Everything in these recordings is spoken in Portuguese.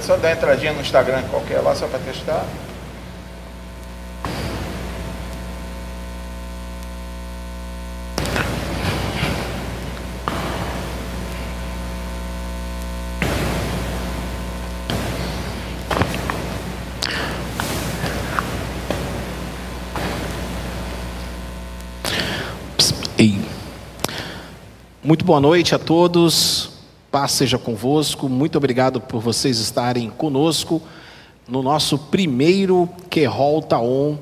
só dar entradinha no Instagram qualquer lá, só para testar. Muito boa noite a todos, paz seja convosco, muito obrigado por vocês estarem conosco no nosso primeiro Querol Taon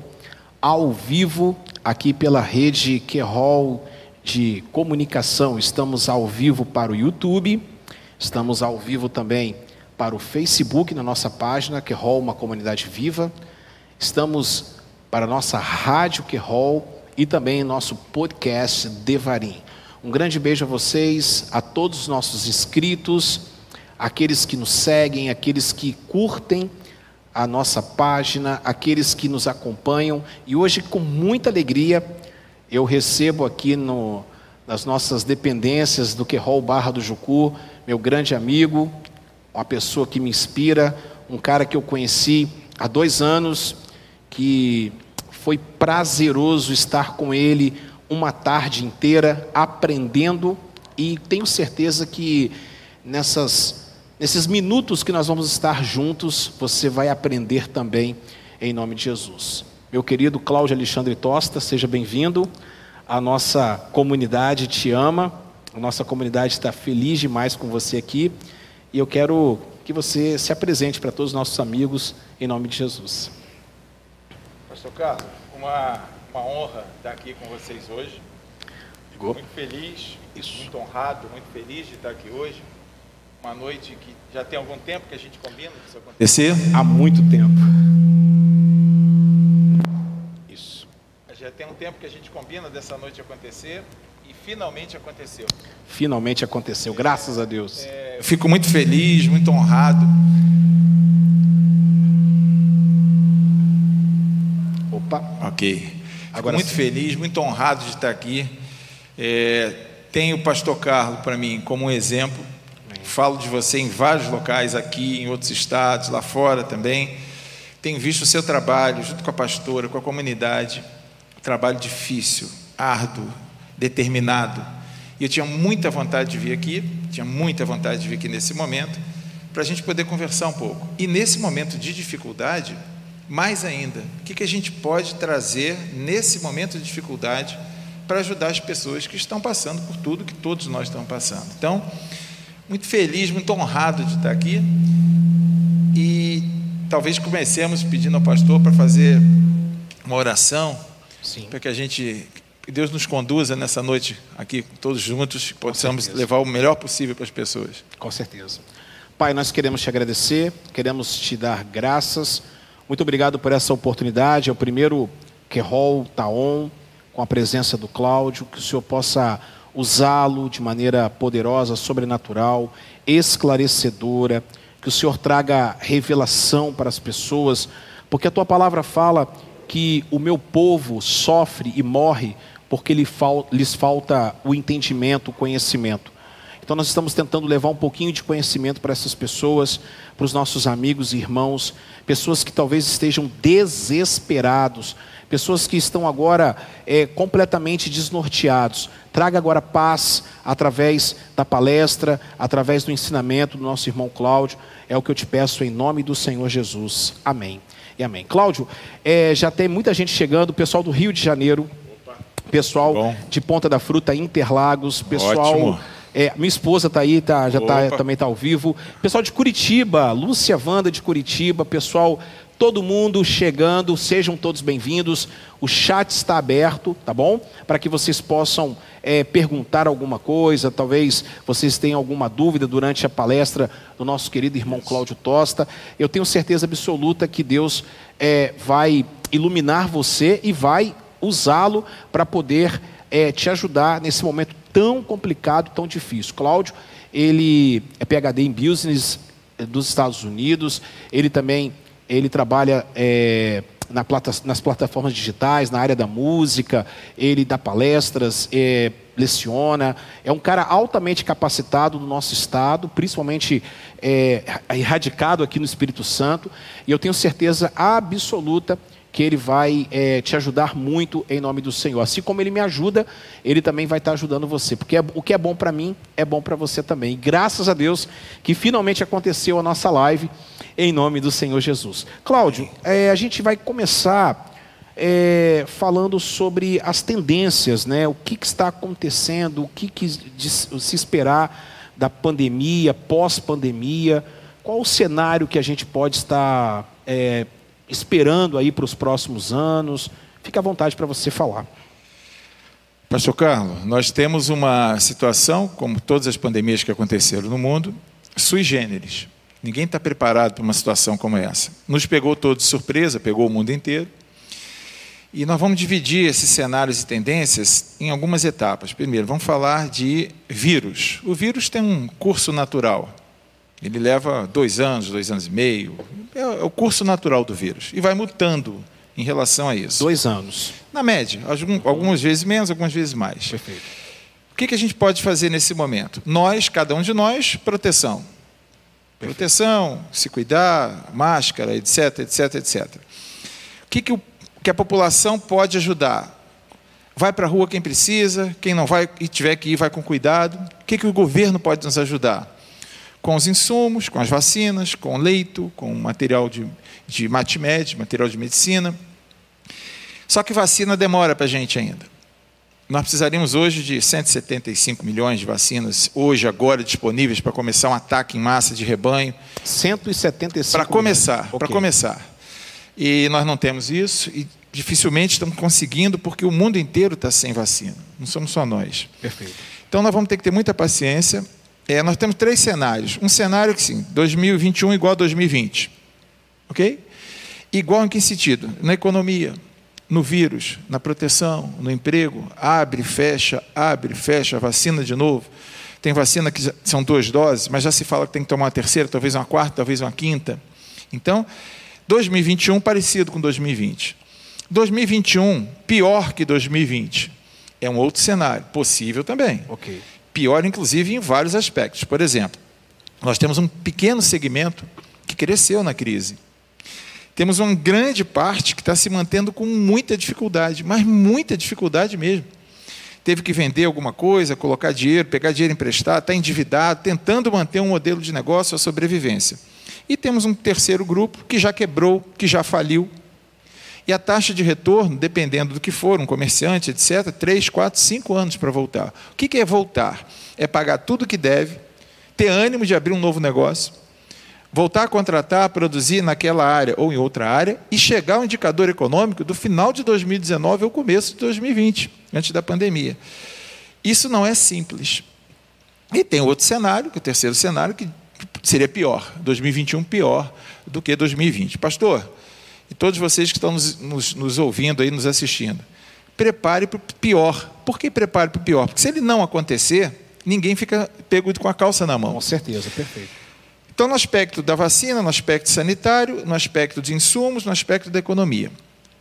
ao vivo, aqui pela rede Querol de comunicação. Estamos ao vivo para o YouTube, estamos ao vivo também para o Facebook, na nossa página Querol, uma comunidade viva. Estamos para a nossa rádio Querol e também nosso podcast Devarim. Um grande beijo a vocês, a todos os nossos inscritos, aqueles que nos seguem, aqueles que curtem a nossa página, aqueles que nos acompanham. E hoje, com muita alegria, eu recebo aqui no, nas nossas dependências do Querol Barra do Jucu, meu grande amigo, uma pessoa que me inspira, um cara que eu conheci há dois anos, que foi prazeroso estar com ele uma tarde inteira aprendendo e tenho certeza que nessas, nesses minutos que nós vamos estar juntos, você vai aprender também em nome de Jesus. Meu querido Cláudio Alexandre Tosta, seja bem-vindo. A nossa comunidade te ama, a nossa comunidade está feliz demais com você aqui e eu quero que você se apresente para todos os nossos amigos em nome de Jesus. Pastor Carlos, uma uma honra estar aqui com vocês hoje. Fico muito feliz, Isso. muito honrado, muito feliz de estar aqui hoje. Uma noite que já tem algum tempo que a gente combina isso acontecer. Há muito tempo. Isso. Já tem um tempo que a gente combina dessa noite acontecer e finalmente aconteceu. Finalmente aconteceu, graças a Deus. É, eu fico muito feliz, muito honrado. Opa. Ok. Agora muito sim. feliz, muito honrado de estar aqui. É, tenho o pastor Carlos para mim como um exemplo. Falo de você em vários locais aqui, em outros estados, lá fora também. Tenho visto o seu trabalho junto com a pastora, com a comunidade. trabalho difícil, árduo, determinado. E eu tinha muita vontade de vir aqui, tinha muita vontade de vir aqui nesse momento, para a gente poder conversar um pouco. E nesse momento de dificuldade, mais ainda, o que, que a gente pode trazer nesse momento de dificuldade para ajudar as pessoas que estão passando por tudo que todos nós estamos passando. Então, muito feliz, muito honrado de estar aqui e talvez comecemos pedindo ao pastor para fazer uma oração Sim. para que a gente que Deus nos conduza nessa noite aqui todos juntos possamos levar o melhor possível para as pessoas. Com certeza. Pai, nós queremos te agradecer, queremos te dar graças muito obrigado por essa oportunidade. É o primeiro Querol Taon, com a presença do Cláudio, que o Senhor possa usá-lo de maneira poderosa, sobrenatural, esclarecedora, que o Senhor traga revelação para as pessoas, porque a tua palavra fala que o meu povo sofre e morre porque lhes falta o entendimento, o conhecimento. Então nós estamos tentando levar um pouquinho de conhecimento para essas pessoas, para os nossos amigos e irmãos, pessoas que talvez estejam desesperados, pessoas que estão agora é, completamente desnorteados. Traga agora paz através da palestra, através do ensinamento do nosso irmão Cláudio. É o que eu te peço em nome do Senhor Jesus. Amém. E amém. Cláudio, é, já tem muita gente chegando, pessoal do Rio de Janeiro, pessoal de Ponta da Fruta, Interlagos, pessoal. Ótimo é, minha esposa está aí, tá, já tá, também está ao vivo. Pessoal de Curitiba, Lúcia Vanda de Curitiba, pessoal, todo mundo chegando, sejam todos bem-vindos. O chat está aberto, tá bom? Para que vocês possam é, perguntar alguma coisa, talvez vocês tenham alguma dúvida durante a palestra do nosso querido irmão Cláudio Tosta. Eu tenho certeza absoluta que Deus é, vai iluminar você e vai usá-lo para poder é, te ajudar nesse momento tão complicado, tão difícil. Cláudio, ele é PhD em Business eh, dos Estados Unidos, ele também ele trabalha é, na plata, nas plataformas digitais, na área da música, ele dá palestras, é, leciona, é um cara altamente capacitado do nosso estado, principalmente é, erradicado aqui no Espírito Santo, e eu tenho certeza absoluta que ele vai é, te ajudar muito em nome do Senhor. Assim como ele me ajuda, ele também vai estar ajudando você. Porque é, o que é bom para mim é bom para você também. E graças a Deus que finalmente aconteceu a nossa live em nome do Senhor Jesus. Cláudio, é, a gente vai começar é, falando sobre as tendências, né? o que, que está acontecendo, o que, que se esperar da pandemia, pós-pandemia, qual o cenário que a gente pode estar é, esperando aí para os próximos anos. Fique à vontade para você falar. Pastor Carlos, nós temos uma situação, como todas as pandemias que aconteceram no mundo, sui generis. Ninguém está preparado para uma situação como essa. Nos pegou todos de surpresa, pegou o mundo inteiro. E nós vamos dividir esses cenários e tendências em algumas etapas. Primeiro, vamos falar de vírus. O vírus tem um curso natural. Ele leva dois anos, dois anos e meio. É o curso natural do vírus. E vai mutando em relação a isso. Dois anos. Na média. Algumas vezes menos, algumas vezes mais. Perfeito. O que, a gente pode fazer nesse momento? Nós, cada um de nós, proteção. Perfeito. Proteção, se cuidar, máscara, etc, etc, etc. O que, que, o, que a população pode ajudar? Vai para a rua quem precisa, quem não vai e tiver que ir, vai com cuidado. O que, que o governo pode nos ajudar? Com os insumos, com as vacinas, com leito, com material de, de matmed, material de medicina. Só que vacina demora para a gente ainda. Nós precisaríamos hoje de 175 milhões de vacinas, hoje, agora, disponíveis para começar um ataque em massa de rebanho. 175 Para começar, okay. para começar. E nós não temos isso e dificilmente estamos conseguindo porque o mundo inteiro está sem vacina. Não somos só nós. Perfeito. Então nós vamos ter que ter muita paciência é, nós temos três cenários. Um cenário que sim, 2021 igual a 2020. Ok? Igual em que sentido? Na economia, no vírus, na proteção, no emprego, abre, fecha, abre, fecha, vacina de novo. Tem vacina que são duas doses, mas já se fala que tem que tomar uma terceira, talvez uma quarta, talvez uma quinta. Então, 2021 parecido com 2020. 2021 pior que 2020. É um outro cenário, possível também. Ok pior, inclusive, em vários aspectos. Por exemplo, nós temos um pequeno segmento que cresceu na crise. Temos uma grande parte que está se mantendo com muita dificuldade, mas muita dificuldade mesmo. Teve que vender alguma coisa, colocar dinheiro, pegar dinheiro emprestado, está endividado, tentando manter um modelo de negócio, a sobrevivência. E temos um terceiro grupo que já quebrou, que já faliu, e a taxa de retorno, dependendo do que for, um comerciante, etc., 3, 4, 5 anos para voltar. O que é voltar? É pagar tudo o que deve, ter ânimo de abrir um novo negócio, voltar a contratar, produzir naquela área ou em outra área e chegar ao indicador econômico do final de 2019 ou começo de 2020, antes da pandemia. Isso não é simples. E tem outro cenário, que é o terceiro cenário, que seria pior, 2021 pior do que 2020. Pastor, e todos vocês que estão nos, nos, nos ouvindo aí, nos assistindo, prepare para o pior. Por que prepare para o pior? Porque se ele não acontecer, ninguém fica pego com a calça na mão. Com certeza, perfeito. Então, no aspecto da vacina, no aspecto sanitário, no aspecto de insumos, no aspecto da economia.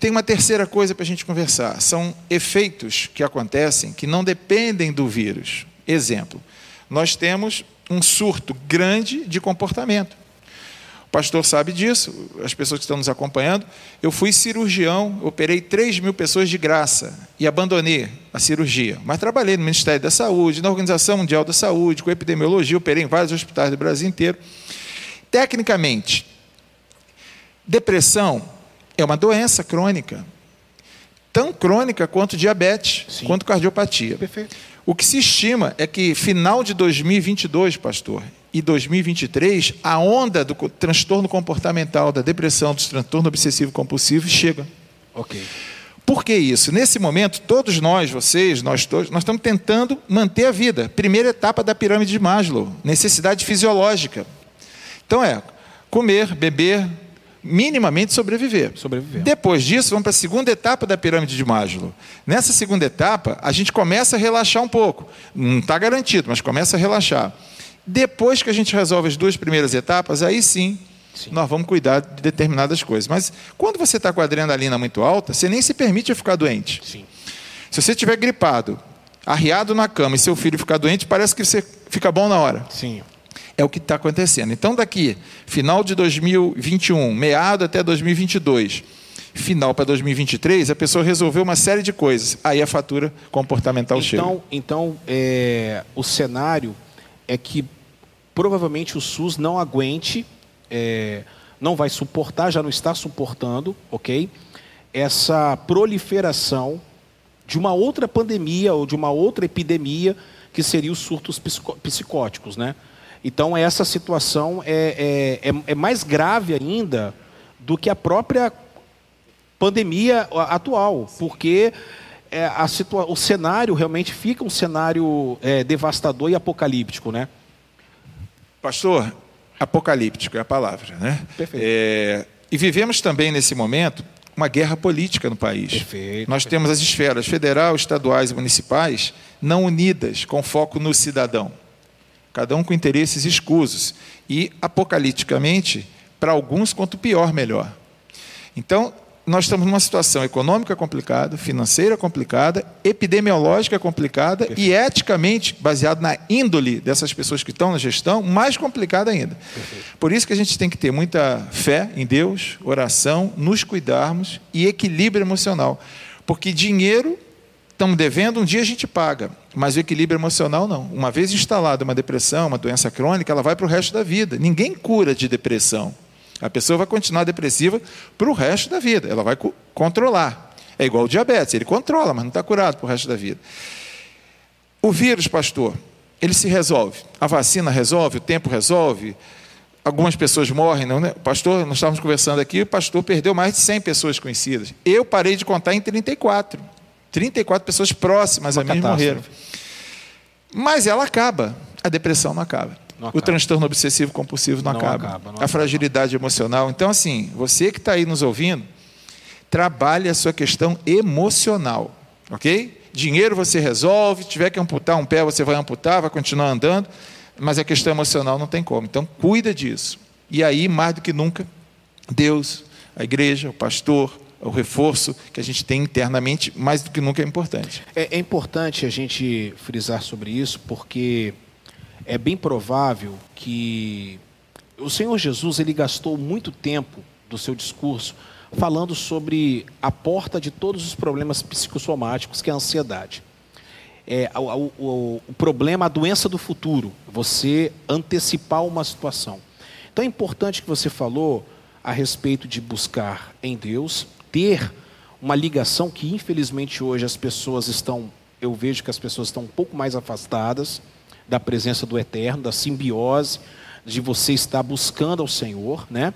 Tem uma terceira coisa para a gente conversar: são efeitos que acontecem que não dependem do vírus. Exemplo, nós temos um surto grande de comportamento. O pastor sabe disso, as pessoas que estão nos acompanhando. Eu fui cirurgião, operei 3 mil pessoas de graça e abandonei a cirurgia. Mas trabalhei no Ministério da Saúde, na Organização Mundial da Saúde, com epidemiologia, operei em vários hospitais do Brasil inteiro. Tecnicamente, depressão é uma doença crônica, tão crônica quanto diabetes, Sim. quanto cardiopatia. Perfeito. O que se estima é que final de 2022, pastor, e 2023, a onda do transtorno comportamental, da depressão, do transtorno obsessivo compulsivo chega. Ok. Por que isso? Nesse momento, todos nós, vocês, nós todos, nós estamos tentando manter a vida. Primeira etapa da pirâmide de Maslow, necessidade fisiológica. Então é comer, beber, minimamente sobreviver. sobreviver. Depois disso, vamos para a segunda etapa da pirâmide de Maslow. Nessa segunda etapa, a gente começa a relaxar um pouco. Não está garantido, mas começa a relaxar. Depois que a gente resolve as duas primeiras etapas, aí sim Sim. nós vamos cuidar de determinadas coisas. Mas quando você está com a adrenalina muito alta, você nem se permite ficar doente. Sim. Se você estiver gripado, arriado na cama e seu filho ficar doente, parece que você fica bom na hora. Sim. É o que está acontecendo. Então, daqui, final de 2021, meado até 2022, final para 2023, a pessoa resolveu uma série de coisas. Aí a fatura comportamental então, chega. Então, é, o cenário é que provavelmente o SUS não aguente, é, não vai suportar, já não está suportando, ok? Essa proliferação de uma outra pandemia ou de uma outra epidemia que seria os surtos psicóticos, né? Então essa situação é, é, é, é mais grave ainda do que a própria pandemia atual, porque é, a situa o cenário realmente fica um cenário é, devastador e apocalíptico, né? Pastor, apocalíptico é a palavra, né? Perfeito. É, e vivemos também nesse momento uma guerra política no país. Perfeito, Nós perfeito. temos as esferas federal, estaduais e municipais não unidas, com foco no cidadão. Cada um com interesses escusos. E, apocaliticamente, para alguns, quanto pior, melhor. Então, nós estamos numa situação econômica complicada, financeira complicada, epidemiológica complicada Perfeito. e eticamente, baseado na índole dessas pessoas que estão na gestão, mais complicada ainda. Perfeito. Por isso que a gente tem que ter muita fé em Deus, oração, nos cuidarmos e equilíbrio emocional. Porque dinheiro estamos devendo, um dia a gente paga, mas o equilíbrio emocional não. Uma vez instalada uma depressão, uma doença crônica, ela vai para o resto da vida. Ninguém cura de depressão. A pessoa vai continuar depressiva para o resto da vida. Ela vai controlar. É igual o diabetes, ele controla, mas não está curado para o resto da vida. O vírus, pastor, ele se resolve. A vacina resolve, o tempo resolve. Algumas pessoas morrem, não, né? Pastor, nós estávamos conversando aqui, o pastor perdeu mais de 100 pessoas conhecidas. Eu parei de contar em 34. 34 pessoas próximas Uma a mim morreram. Mas ela acaba, a depressão não acaba o transtorno obsessivo compulsivo não, não acaba. acaba não a fragilidade emocional. Então, assim, você que está aí nos ouvindo, trabalhe a sua questão emocional, ok? Dinheiro você resolve, tiver que amputar um pé, você vai amputar, vai continuar andando, mas a questão emocional não tem como. Então, cuida disso. E aí, mais do que nunca, Deus, a igreja, o pastor, o reforço que a gente tem internamente, mais do que nunca é importante. É, é importante a gente frisar sobre isso, porque é bem provável que o Senhor Jesus ele gastou muito tempo do seu discurso falando sobre a porta de todos os problemas psicossomáticos, que é a ansiedade. É, o, o, o problema, a doença do futuro, você antecipar uma situação. Então é importante que você falou a respeito de buscar em Deus, ter uma ligação que infelizmente hoje as pessoas estão, eu vejo que as pessoas estão um pouco mais afastadas da presença do Eterno, da simbiose, de você estar buscando ao Senhor, né?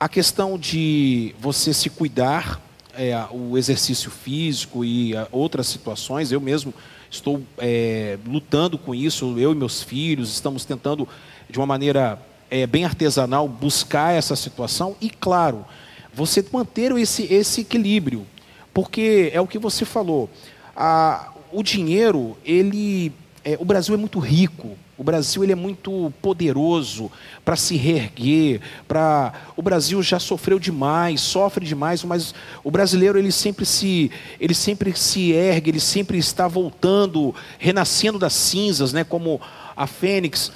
A questão de você se cuidar, é, o exercício físico e a, outras situações, eu mesmo estou é, lutando com isso, eu e meus filhos estamos tentando, de uma maneira é, bem artesanal, buscar essa situação e, claro, você manter esse, esse equilíbrio, porque é o que você falou, a, o dinheiro, ele é, o Brasil é muito rico, o Brasil ele é muito poderoso para se reerguer, para o Brasil já sofreu demais, sofre demais, mas o brasileiro ele sempre se ele sempre se ergue, ele sempre está voltando, renascendo das cinzas, né, como a fênix.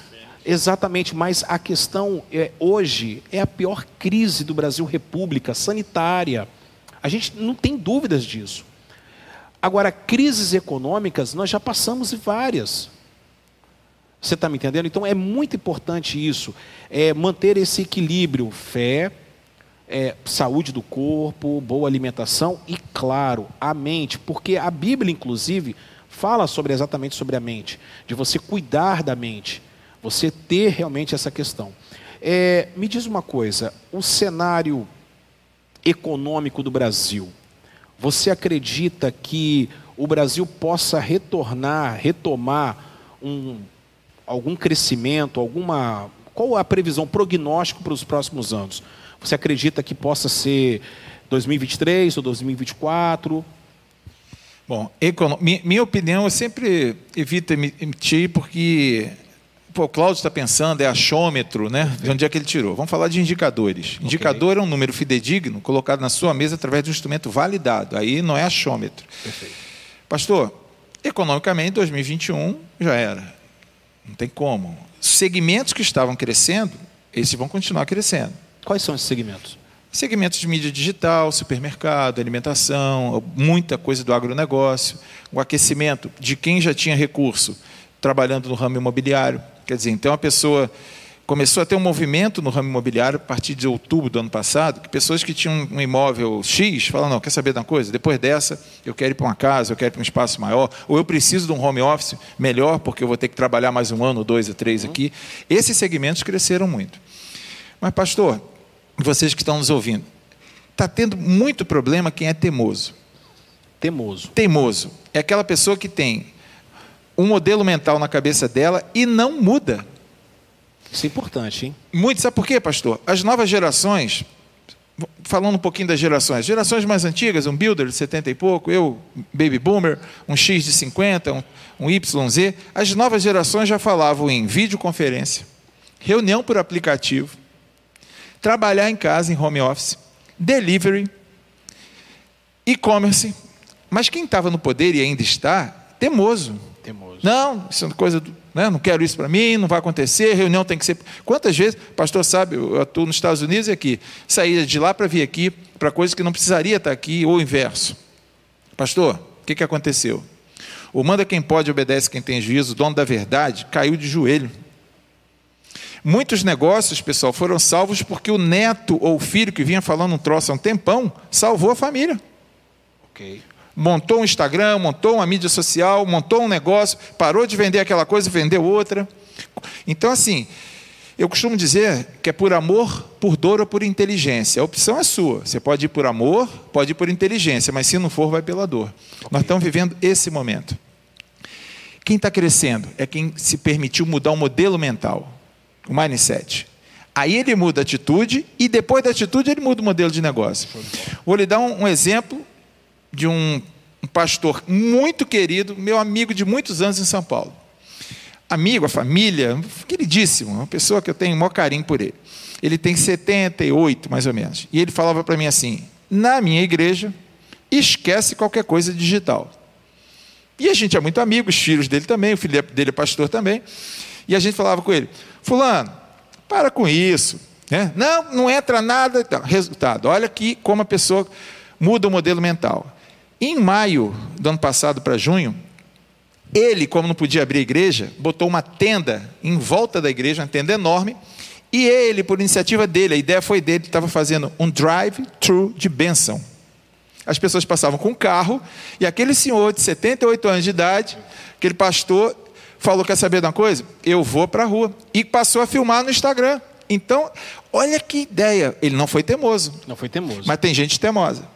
Exatamente, mas a questão é, hoje é a pior crise do Brasil República sanitária. A gente não tem dúvidas disso. Agora, crises econômicas, nós já passamos várias. Você está me entendendo? Então é muito importante isso, é manter esse equilíbrio, fé, é, saúde do corpo, boa alimentação e, claro, a mente, porque a Bíblia, inclusive, fala sobre exatamente sobre a mente, de você cuidar da mente, você ter realmente essa questão. É, me diz uma coisa, o cenário econômico do Brasil, você acredita que o Brasil possa retornar, retomar um, algum crescimento, alguma. Qual a previsão, prognóstico para os próximos anos? Você acredita que possa ser 2023 ou 2024? Bom, minha opinião, eu sempre evito emitir porque Pô, o Cláudio está pensando, é achômetro, né? De onde é que ele tirou? Vamos falar de indicadores. Okay. Indicador é um número fidedigno colocado na sua mesa através de um instrumento validado. Aí não é achômetro. Perfeito. Pastor, economicamente, 2021 já era. Não tem como. Segmentos que estavam crescendo, esses vão continuar crescendo. Quais são esses segmentos? Segmentos de mídia digital, supermercado, alimentação, muita coisa do agronegócio, o aquecimento de quem já tinha recurso trabalhando no ramo imobiliário. Quer dizer, então a pessoa começou a ter um movimento no ramo imobiliário a partir de outubro do ano passado, que pessoas que tinham um imóvel X falam, não, quer saber de uma coisa? Depois dessa, eu quero ir para uma casa, eu quero ir para um espaço maior, ou eu preciso de um home office melhor, porque eu vou ter que trabalhar mais um ano, dois ou três aqui. Esses segmentos cresceram muito. Mas, pastor, vocês que estão nos ouvindo, está tendo muito problema quem é teimoso. Teimoso. Teimoso. É aquela pessoa que tem um modelo mental na cabeça dela e não muda. Isso é importante, hein? Muito. Sabe por quê, pastor? As novas gerações, falando um pouquinho das gerações, gerações mais antigas, um builder de 70 e pouco, eu, baby boomer, um X de 50, um, um YZ, as novas gerações já falavam em videoconferência, reunião por aplicativo, trabalhar em casa, em home office, delivery, e-commerce. Mas quem estava no poder e ainda está, temoso. Temoso. Não, isso é coisa do, né? não quero isso para mim, não vai acontecer, reunião tem que ser. Quantas vezes, pastor sabe, eu atuo nos Estados Unidos e aqui, saía de lá para vir aqui para coisas que não precisaria estar aqui, ou o inverso. Pastor, o que, que aconteceu? O manda quem pode, obedece quem tem juízo, o dono da verdade, caiu de joelho. Muitos negócios, pessoal, foram salvos porque o neto ou o filho que vinha falando um troço há um tempão salvou a família. Ok montou um Instagram, montou uma mídia social, montou um negócio, parou de vender aquela coisa e vendeu outra. Então, assim, eu costumo dizer que é por amor, por dor ou por inteligência. A opção é sua. Você pode ir por amor, pode ir por inteligência, mas se não for, vai pela dor. Okay. Nós estamos vivendo esse momento. Quem está crescendo é quem se permitiu mudar o modelo mental, o mindset. Aí ele muda a atitude e depois da atitude ele muda o modelo de negócio. Vou lhe dar um, um exemplo de um, um pastor muito querido, meu amigo de muitos anos em São Paulo. Amigo, a família, queridíssimo, uma pessoa que eu tenho o maior carinho por ele. Ele tem 78, mais ou menos. E ele falava para mim assim: na minha igreja, esquece qualquer coisa digital. E a gente é muito amigo, os filhos dele também, o filho dele é pastor também. E a gente falava com ele: Fulano, para com isso. Né? Não, não entra nada. Resultado: olha aqui como a pessoa muda o modelo mental. Em maio do ano passado para junho, ele, como não podia abrir a igreja, botou uma tenda em volta da igreja, uma tenda enorme, e ele, por iniciativa dele, a ideia foi dele, estava fazendo um drive-thru de bênção. As pessoas passavam com o carro, e aquele senhor de 78 anos de idade, aquele pastor, falou: Quer saber de uma coisa? Eu vou para a rua. E passou a filmar no Instagram. Então, olha que ideia. Ele não foi temoso. Não foi temoso. Mas tem gente temosa.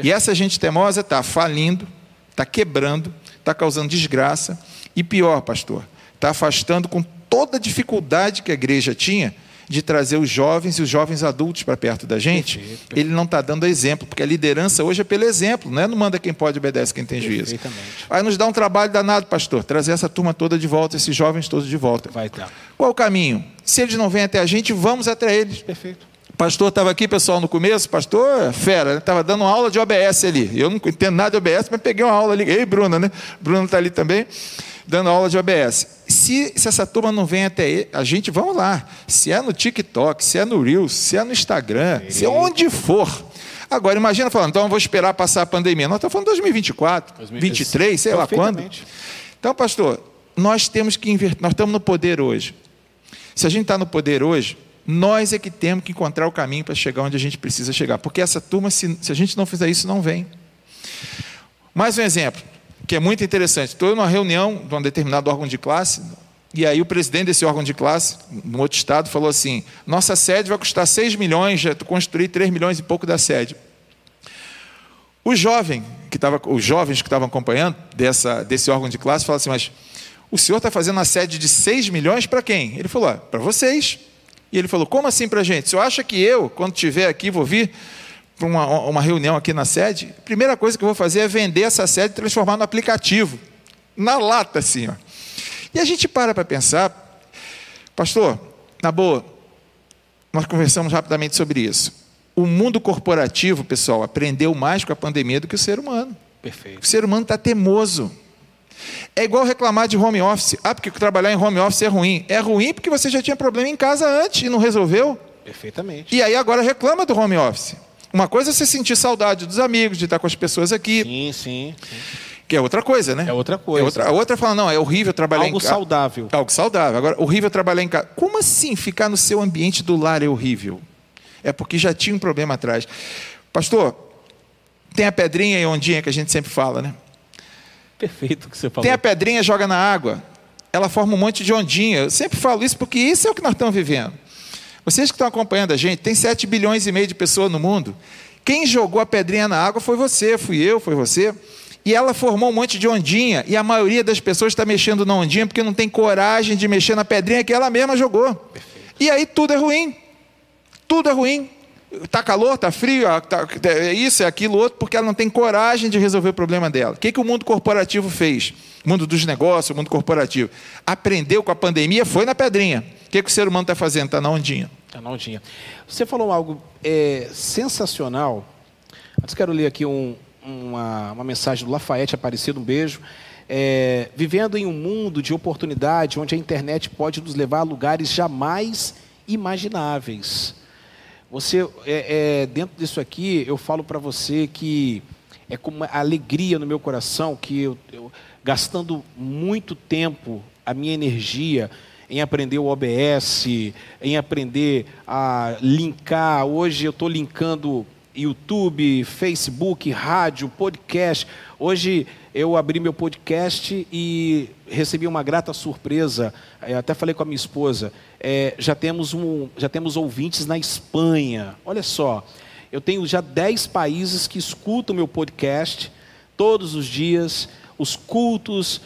E essa gente temosa está falindo, está quebrando, está causando desgraça. E pior, pastor, está afastando com toda a dificuldade que a igreja tinha de trazer os jovens e os jovens adultos para perto da gente, Perfeito. ele não está dando exemplo, porque a liderança hoje é pelo exemplo, não é não manda quem pode, obedece quem tem juízo. Vai nos dar um trabalho danado, pastor, trazer essa turma toda de volta, esses jovens todos de volta. Vai estar. Qual o caminho? Se eles não vêm até a gente, vamos até eles. Perfeito pastor estava aqui, pessoal, no começo, pastor fera, estava né? dando uma aula de OBS ali. Eu não entendo nada de OBS, mas peguei uma aula ali. Ei, Bruna, né? Bruna está ali também, dando aula de OBS. Se, se essa turma não vem até a gente, vamos lá. Se é no TikTok, se é no Reels, se é no Instagram, se é onde for. Agora, imagina falando, então eu vou esperar passar a pandemia. Nós estamos falando de 2024, 2023, sei lá quando. Então, pastor, nós temos que inverter, nós estamos no poder hoje. Se a gente está no poder hoje, nós é que temos que encontrar o caminho para chegar onde a gente precisa chegar. Porque essa turma, se, se a gente não fizer isso, não vem. Mais um exemplo, que é muito interessante. Estou numa reunião de um determinado órgão de classe, e aí o presidente desse órgão de classe, no outro estado, falou assim: nossa sede vai custar 6 milhões, já construí 3 milhões e pouco da sede. O jovem que tava, os jovens que estavam acompanhando dessa, desse órgão de classe falaram assim: mas o senhor está fazendo a sede de 6 milhões para quem? Ele falou: ah, para vocês. E ele falou: Como assim para a gente? Eu acha que eu, quando estiver aqui, vou vir para uma, uma reunião aqui na sede, a primeira coisa que eu vou fazer é vender essa sede e transformar no aplicativo, na lata assim. Ó. E a gente para para pensar, Pastor, na boa, nós conversamos rapidamente sobre isso. O mundo corporativo, pessoal, aprendeu mais com a pandemia do que o ser humano. Perfeito. O ser humano está teimoso. É igual reclamar de home office. Ah, porque trabalhar em home office é ruim. É ruim porque você já tinha problema em casa antes e não resolveu. Perfeitamente. E aí agora reclama do home office. Uma coisa é você sentir saudade dos amigos, de estar com as pessoas aqui. Sim, sim. sim. Que é outra coisa, né? É outra coisa. É outra, a outra fala, não, é horrível trabalhar Algo em casa. Algo saudável. Algo saudável. Agora, horrível trabalhar em casa. Como assim ficar no seu ambiente do lar é horrível? É porque já tinha um problema atrás. Pastor, tem a pedrinha e ondinha que a gente sempre fala, né? Perfeito o que você falou. Tem a pedrinha, joga na água. Ela forma um monte de ondinha. Eu sempre falo isso porque isso é o que nós estamos vivendo. Vocês que estão acompanhando a gente, tem 7 bilhões e meio de pessoas no mundo. Quem jogou a pedrinha na água foi você, fui eu, foi você. E ela formou um monte de ondinha. E a maioria das pessoas está mexendo na ondinha porque não tem coragem de mexer na pedrinha que ela mesma jogou. Perfeito. E aí tudo é ruim. Tudo é ruim. Está calor, está frio, tá, é isso, é aquilo, outro, porque ela não tem coragem de resolver o problema dela. O que, que o mundo corporativo fez? O mundo dos negócios, o mundo corporativo. Aprendeu com a pandemia, foi na pedrinha. O que, que o ser humano está fazendo? Está na ondinha. Está na ondinha. Você falou algo é, sensacional. Antes quero ler aqui um, uma, uma, mensagem do Lafayette Aparecido, um beijo. É, vivendo em um mundo de oportunidade onde a internet pode nos levar a lugares jamais imagináveis. Você, é, é, dentro disso aqui, eu falo para você que é com uma alegria no meu coração que eu, eu, gastando muito tempo, a minha energia em aprender o OBS, em aprender a linkar. Hoje eu estou linkando YouTube, Facebook, rádio, podcast. Hoje eu abri meu podcast e recebi uma grata surpresa. Eu até falei com a minha esposa. É, já, temos um, já temos ouvintes na Espanha. Olha só, eu tenho já 10 países que escutam meu podcast todos os dias, os cultos.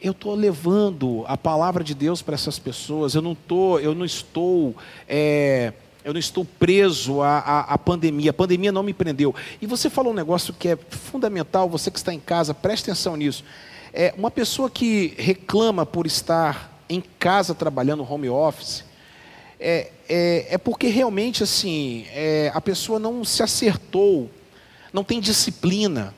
Eu estou levando a palavra de Deus para essas pessoas. Eu não tô, eu não estou. É, eu não estou preso à, à, à, pandemia. A pandemia não me prendeu. E você falou um negócio que é fundamental, você que está em casa, preste atenção nisso. É, uma pessoa que reclama por estar em casa trabalhando home office, é, é, é porque realmente assim, é, a pessoa não se acertou, não tem disciplina.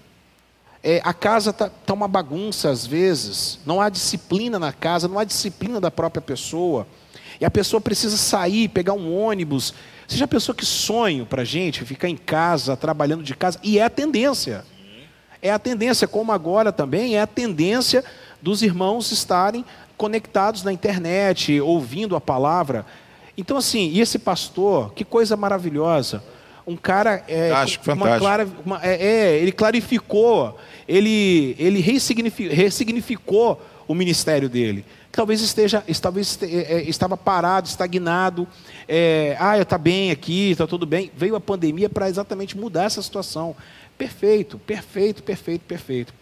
É, a casa está tá uma bagunça às vezes, não há disciplina na casa, não há disciplina da própria pessoa. E a pessoa precisa sair, pegar um ônibus. Você já pensou que sonho para a gente ficar em casa, trabalhando de casa? E é a tendência. É a tendência, como agora também, é a tendência dos irmãos estarem conectados na internet, ouvindo a palavra. Então, assim, e esse pastor, que coisa maravilhosa. Um cara. É, fantástico, uma fantástico. Clara, uma, é, é, ele clarificou, ele, ele ressignificou, ressignificou o ministério dele talvez esteja, talvez é, é, estava parado, estagnado. É, ah, está bem aqui, está tudo bem. Veio a pandemia para exatamente mudar essa situação. Perfeito, perfeito, perfeito, perfeito.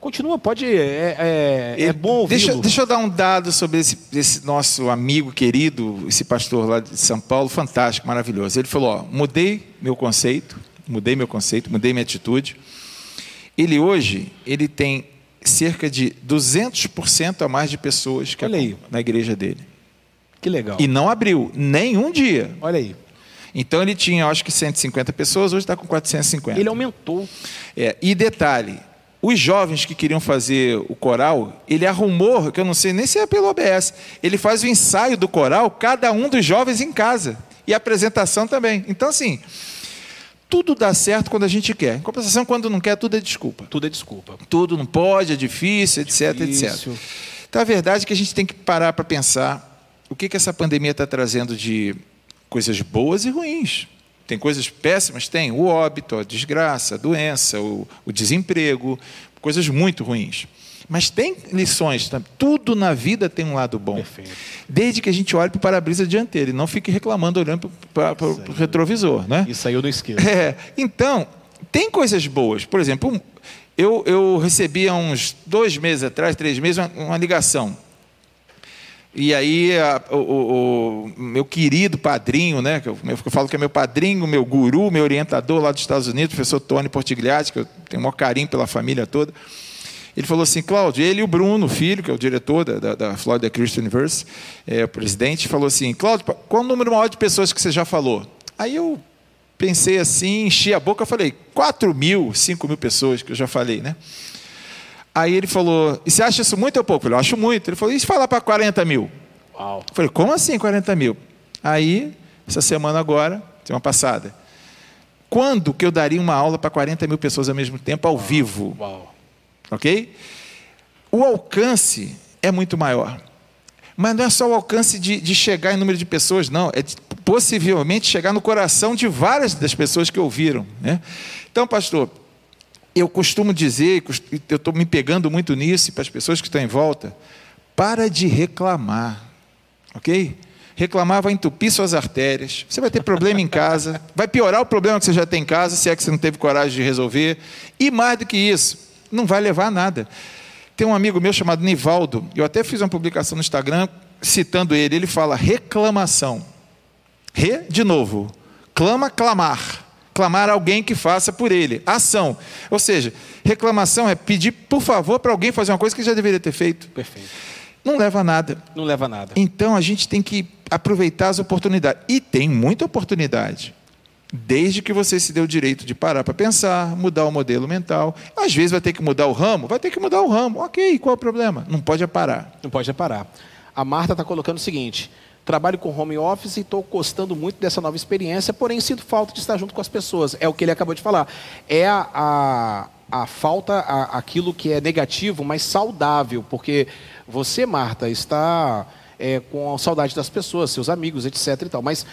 Continua, pode. É, é, é bom ouvir. Deixa, deixa eu dar um dado sobre esse, esse, nosso amigo querido, esse pastor lá de São Paulo, fantástico, maravilhoso. Ele falou: ó, mudei meu conceito, mudei meu conceito, mudei minha atitude. Ele hoje, ele tem cerca de 200% a mais de pessoas que Olha aí. na igreja dele. Que legal. E não abriu nenhum dia. Olha aí. Então ele tinha, acho que 150 pessoas, hoje está com 450. Ele aumentou. É, e detalhe, os jovens que queriam fazer o coral, ele arrumou, que eu não sei nem se é pelo OBS, ele faz o ensaio do coral, cada um dos jovens em casa. E a apresentação também. Então, assim, tudo dá certo quando a gente quer. Em compensação, quando não quer, tudo é desculpa. Tudo é desculpa. Tudo não pode, é difícil, etc, difícil. etc. Então, a verdade é que a gente tem que parar para pensar o que, que essa pandemia está trazendo de coisas boas e ruins. Tem coisas péssimas? Tem. O óbito, a desgraça, a doença, o, o desemprego, coisas muito ruins. Mas tem lições, tudo na vida tem um lado bom. Perfeito. Desde que a gente olhe para o para-brisa dianteiro e não fique reclamando olhando para o retrovisor. Né? Isso aí eu não esqueço. É, então, tem coisas boas. Por exemplo, eu, eu recebi há uns dois meses atrás, três meses, uma, uma ligação. E aí, a, o, o, o, meu querido padrinho, né, que eu, eu, falo que é meu padrinho, meu guru, meu orientador lá dos Estados Unidos, professor Tony Portigliatti, que eu tenho o maior carinho pela família toda, Ele falou assim, Cláudio, ele e o Bruno, o filho, que é o diretor da, da, da Florida Christian University, é, o presidente, falou assim, Cláudio, qual o número maior de pessoas que você já falou? Aí eu pensei assim, enchi a boca, falei, 4 mil, 5 mil pessoas que eu já falei, né? Aí ele falou, e você acha isso muito ou pouco? Eu falei, eu acho muito. Ele falou, e se falar para 40 mil? Uau. Eu falei, como assim 40 mil? Aí, essa semana agora, semana passada, quando que eu daria uma aula para 40 mil pessoas ao mesmo tempo, ao vivo? Uau. Ok? O alcance é muito maior. Mas não é só o alcance de, de chegar em número de pessoas, não. É de, possivelmente chegar no coração de várias das pessoas que ouviram. Né? Então, pastor, eu costumo dizer, eu estou me pegando muito nisso, para as pessoas que estão em volta, para de reclamar, ok? Reclamar vai entupir suas artérias, você vai ter problema em casa, vai piorar o problema que você já tem em casa, se é que você não teve coragem de resolver, e mais do que isso, não vai levar a nada. Tem um amigo meu chamado Nivaldo, eu até fiz uma publicação no Instagram citando ele, ele fala reclamação. Re, de novo, clama, clamar. Clamar alguém que faça por ele. Ação. Ou seja, reclamação é pedir, por favor, para alguém fazer uma coisa que já deveria ter feito. Perfeito. Não leva a nada. Não leva a nada. Então a gente tem que aproveitar as oportunidades. E tem muita oportunidade. Desde que você se dê o direito de parar para pensar, mudar o modelo mental. Às vezes vai ter que mudar o ramo, vai ter que mudar o ramo. Ok, qual é o problema? Não pode parar. Não pode parar. A Marta está colocando o seguinte: trabalho com home office e estou gostando muito dessa nova experiência, porém sinto falta de estar junto com as pessoas. É o que ele acabou de falar. É a, a, a falta, a, aquilo que é negativo, mas saudável, porque você, Marta, está é, com saudade das pessoas, seus amigos, etc. E tal, mas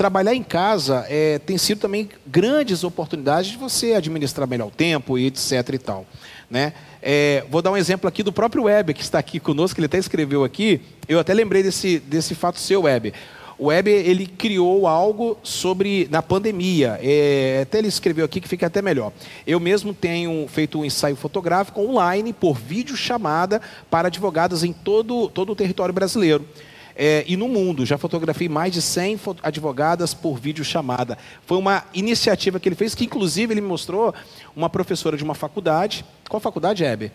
trabalhar em casa é, tem sido também grandes oportunidades de você administrar melhor o tempo e etc e tal. Né? É, vou dar um exemplo aqui do próprio Web, que está aqui conosco, ele até escreveu aqui. Eu até lembrei desse, desse fato seu, Web. O Web ele criou algo sobre na pandemia. É, até ele escreveu aqui que fica até melhor. Eu mesmo tenho feito um ensaio fotográfico online por vídeo chamada para advogados em todo, todo o território brasileiro é, e no mundo. Já fotografei mais de 100 advogadas por vídeo chamada. Foi uma iniciativa que ele fez, que inclusive ele me mostrou uma professora de uma faculdade. Qual faculdade, Hebe?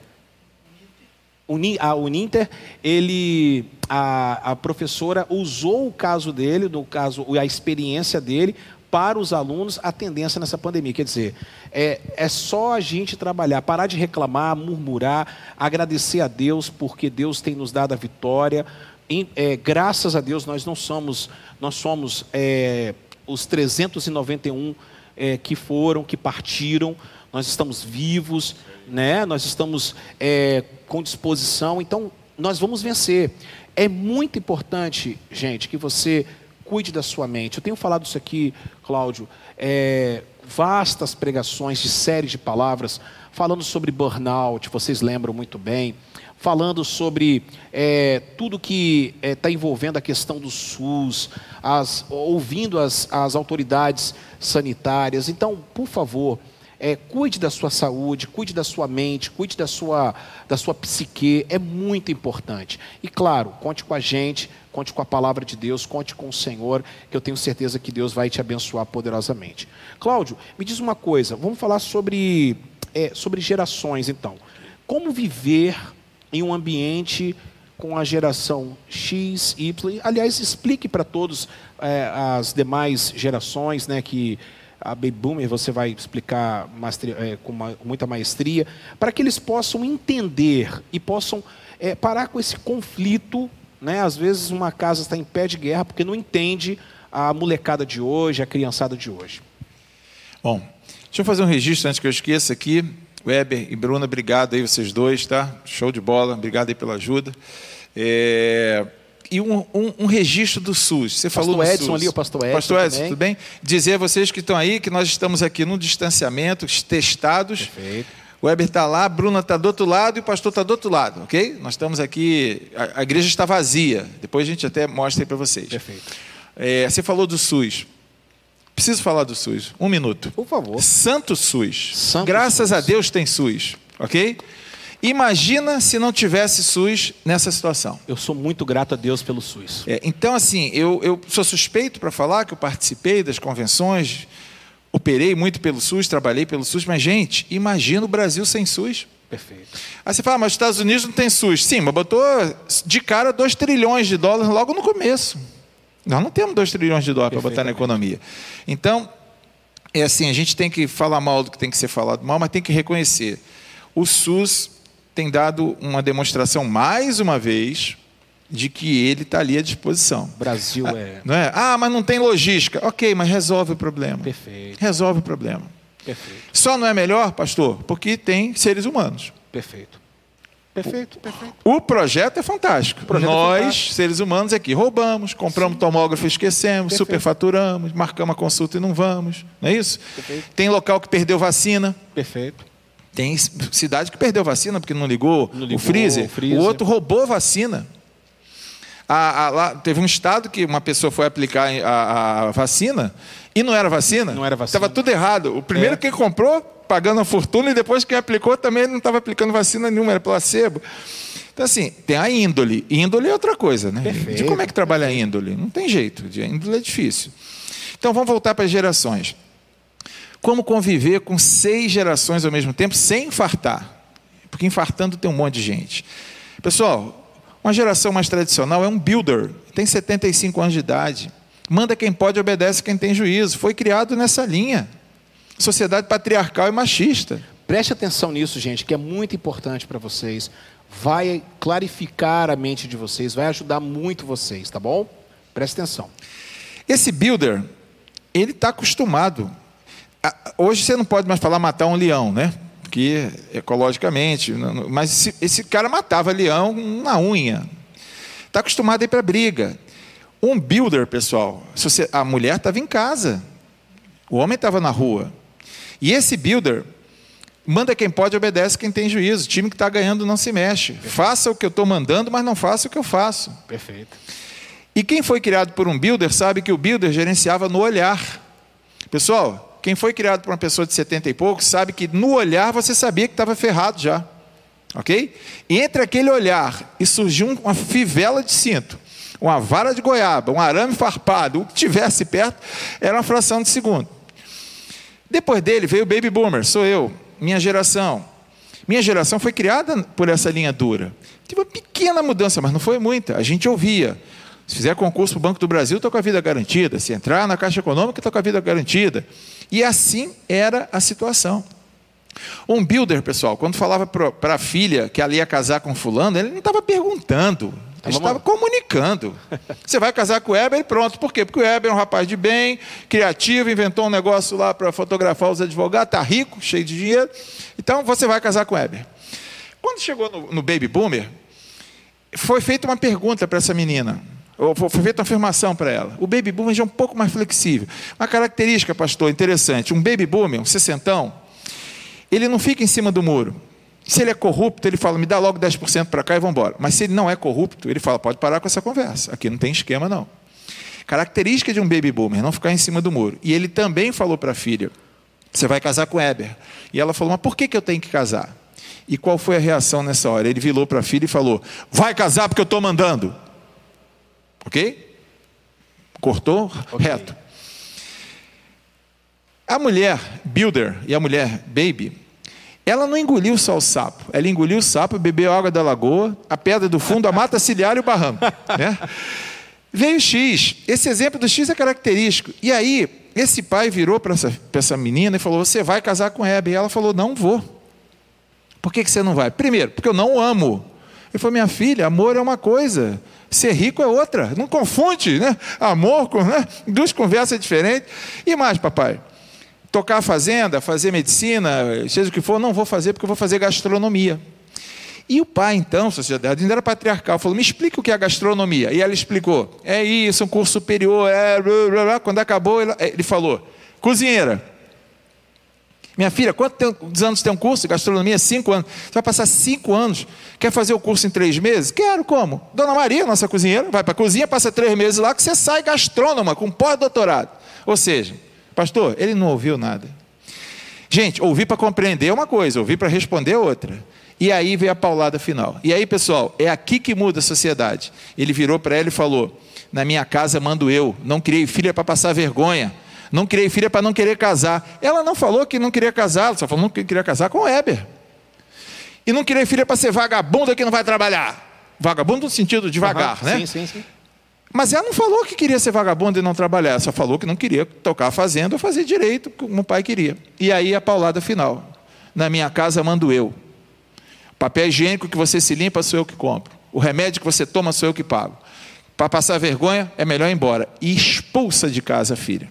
a Uninter, ele, a, a professora usou o caso dele, no caso, a experiência dele, para os alunos a tendência nessa pandemia. Quer dizer, é, é só a gente trabalhar, parar de reclamar, murmurar, agradecer a Deus, porque Deus tem nos dado a vitória, é, graças a Deus nós não somos, nós somos é, os 391 é, que foram, que partiram, nós estamos vivos, né? nós estamos é, com disposição, então nós vamos vencer. É muito importante, gente, que você cuide da sua mente. Eu tenho falado isso aqui, Cláudio, é, vastas pregações de série de palavras falando sobre burnout, vocês lembram muito bem falando sobre é, tudo que está é, envolvendo a questão do SUS, as, ouvindo as, as autoridades sanitárias. Então, por favor, é, cuide da sua saúde, cuide da sua mente, cuide da sua, da sua psique, é muito importante. E claro, conte com a gente, conte com a palavra de Deus, conte com o Senhor, que eu tenho certeza que Deus vai te abençoar poderosamente. Cláudio, me diz uma coisa, vamos falar sobre, é, sobre gerações então. Como viver em um ambiente com a geração X, Y. Aliás, explique para todos é, as demais gerações, né, que a Baby Boomer você vai explicar maestria, é, com uma, muita maestria, para que eles possam entender e possam é, parar com esse conflito. Né? Às vezes uma casa está em pé de guerra porque não entende a molecada de hoje, a criançada de hoje. Bom, deixa eu fazer um registro antes que eu esqueça aqui. Weber e Bruna, obrigado aí vocês dois, tá? Show de bola, obrigado aí pela ajuda. É... E um, um, um, registro do SUS. Você pastor falou do Edson SUS. ali, o pastor Edson. Pastor Edson, também. tudo bem? Dizer a vocês que estão aí que nós estamos aqui no distanciamento, testados. Perfeito. O Weber está lá, a Bruna está do outro lado e o pastor está do outro lado, ok? Nós estamos aqui, a, a igreja está vazia. Depois a gente até mostra aí para vocês. Perfeito. É, você falou do SUS. Preciso falar do SUS. Um minuto. Por favor. Santo SUS. Santo Graças SUS. a Deus tem SUS, ok? Imagina se não tivesse SUS nessa situação. Eu sou muito grato a Deus pelo SUS. É, então, assim, eu, eu sou suspeito para falar que eu participei das convenções, operei muito pelo SUS, trabalhei pelo SUS, mas, gente, imagina o Brasil sem SUS. Perfeito. Aí você fala, mas os Estados Unidos não tem SUS. Sim, mas botou de cara 2 trilhões de dólares logo no começo. Nós não temos 2 trilhões de dólares para botar na economia. Então, é assim, a gente tem que falar mal do que tem que ser falado mal, mas tem que reconhecer. O SUS tem dado uma demonstração, mais uma vez, de que ele está ali à disposição. Brasil é. Não é? Ah, mas não tem logística. Ok, mas resolve o problema. Perfeito. Resolve o problema. Perfeito. Só não é melhor, pastor, porque tem seres humanos. Perfeito. Perfeito, perfeito. O projeto é fantástico. projeto é Nós, fantástico. seres humanos, aqui roubamos, compramos tomógrafo e esquecemos, Perfeito. superfaturamos, marcamos a consulta e não vamos. Não é isso? Perfeito. Tem local que perdeu vacina. Perfeito. Tem cidade que perdeu vacina porque não ligou, Não ligou o, freezer. o freezer. O outro roubou vacina. A- a- lá, teve um estado que uma pessoa foi aplicar a, a vacina e não era vacina. Não era vacina. Estava tudo errado. O primeiro É. que comprou, pagando a fortuna, e depois quem aplicou também não estava aplicando vacina nenhuma, era placebo. Então, assim, tem a índole. Índole é outra coisa, né? Perfeito, De como é que trabalha a índole? Não tem jeito. De índole é difícil. Então, vamos voltar para as gerações. Como conviver com seis gerações ao mesmo tempo sem infartar? Porque infartando tem um monte de gente. Pessoal, uma geração mais tradicional é um builder, tem 75 anos de idade. Manda quem pode, obedece quem tem juízo. Foi criado nessa linha. Sociedade patriarcal e machista. Preste atenção nisso, gente, que é muito importante para vocês. Vai clarificar a mente de vocês, vai ajudar muito vocês, tá bom? Preste atenção. Esse builder, ele está acostumado. a- Hoje você não pode mais falar matar um leão, né? Porque ecologicamente, não- mas esse, esse cara matava leão na unha. Está acostumado a ir para briga. Um builder, pessoal, a mulher estava em casa, o homem estava na rua. E esse builder manda quem pode, obedece quem tem juízo. O time que está ganhando não se mexe. Faça o que eu estou mandando, mas não faça o que eu faço. Perfeito. E quem foi criado por um builder sabe que o builder gerenciava no olhar. Pessoal, quem foi criado por uma pessoa de 70 e poucos sabe que no olhar você sabia que estava ferrado já. Ok? E entre aquele olhar e surgiu uma fivela de cinto, uma vara de goiaba, um arame farpado, o que tivesse perto, era uma fração de segundo. Depois dele veio o baby boomer, sou eu, minha geração. Minha geração foi criada por essa linha dura. Tive uma pequena mudança, mas não foi muita. A gente ouvia. Se fizer concurso para o Banco do Brasil, estou com a vida garantida. Se entrar na Caixa Econômica, estou com a vida garantida. E assim era a situação. Um builder, pessoal, quando falava para a filha que ela ia casar com fulano, ele não estava perguntando, ele estava comunicando. Você vai casar com o Weber e pronto. Por quê? Porque o Weber é um rapaz de bem, criativo, inventou um negócio lá para fotografar os advogados, está rico, cheio de dinheiro. Então você vai casar com o Weber. Quando chegou no, no Baby Boomer, foi feita uma pergunta para essa menina. Ou foi feita uma afirmação para ela. O baby boomer já é um pouco mais flexível. Uma característica, pastor, interessante. Um baby boomer, um sessentão, ele não fica em cima do muro. Se ele é corrupto, ele fala, me dá logo 10% para cá e vamos embora. Mas se ele não é corrupto, ele fala, pode parar com essa conversa. Aqui não tem esquema, não. Característica de um baby boomer, não ficar em cima do muro. E ele também falou para a filha, você vai casar com Eber. E ela falou, mas por que, que eu tenho que casar? E qual foi a reação nessa hora? Ele virou para a filha e falou, vai casar porque eu estou mandando. Ok? Cortou? Ok. Reto. A mulher builder e a mulher baby, ela não engoliu só o sapo. Ela engoliu o sapo, bebeu água da lagoa, a pedra do fundo, a mata ciliar e o barranco. Né? Veio o X. Esse exemplo do X é característico. E aí, esse pai virou para essa, pra essa menina e falou: Você vai casar com Hebe? E ela falou: Não vou. Por que, que você não vai? Primeiro, porque eu não o amo. Ele falou: Minha filha, amor é uma coisa, ser rico é outra. Não confunde, né? Amor com né? duas conversas diferentes. E mais, papai? Tocar fazenda, fazer medicina, seja o que for, não vou fazer porque eu vou fazer gastronomia. E o pai, então, sociedade, ainda era patriarcal, falou: me explica o que é gastronomia. E ela explicou: é isso, um curso superior, é. Quando acabou, ele, ele falou: cozinheira. Minha filha, quantos anos tem um curso gastronomia? Cinco anos. Você vai passar cinco anos. Quer fazer o curso em três meses? Quero, como? Dona Maria, nossa cozinheira, vai para a cozinha, passa três meses lá, que você sai gastrônoma, com pós-doutorado. Ou seja, pastor, ele não ouviu nada. Gente, ouvir para compreender é uma coisa, ouvir para responder é outra. E aí veio a paulada final. E aí, pessoal, é aqui que muda a sociedade. Ele virou para ela e falou: Na minha casa mando eu, não criei filha para passar vergonha. Não criei filha para não querer casar. Ela não falou que não queria casar, ela só falou que queria casar com o Weber. E não queria filha para ser vagabunda que não vai trabalhar. Vagabundo no sentido devagar, uhum, né? Sim, sim, sim. Mas ela não falou que queria ser vagabunda e não trabalhar, só falou que não queria tocar a fazenda ou fazer direito, como o pai queria. E aí a paulada final. Na minha casa mando eu. Papel higiênico que você se limpa sou eu que compro. O remédio que você toma sou eu que pago. Para passar vergonha, é melhor ir embora. E expulsa de casa a filha.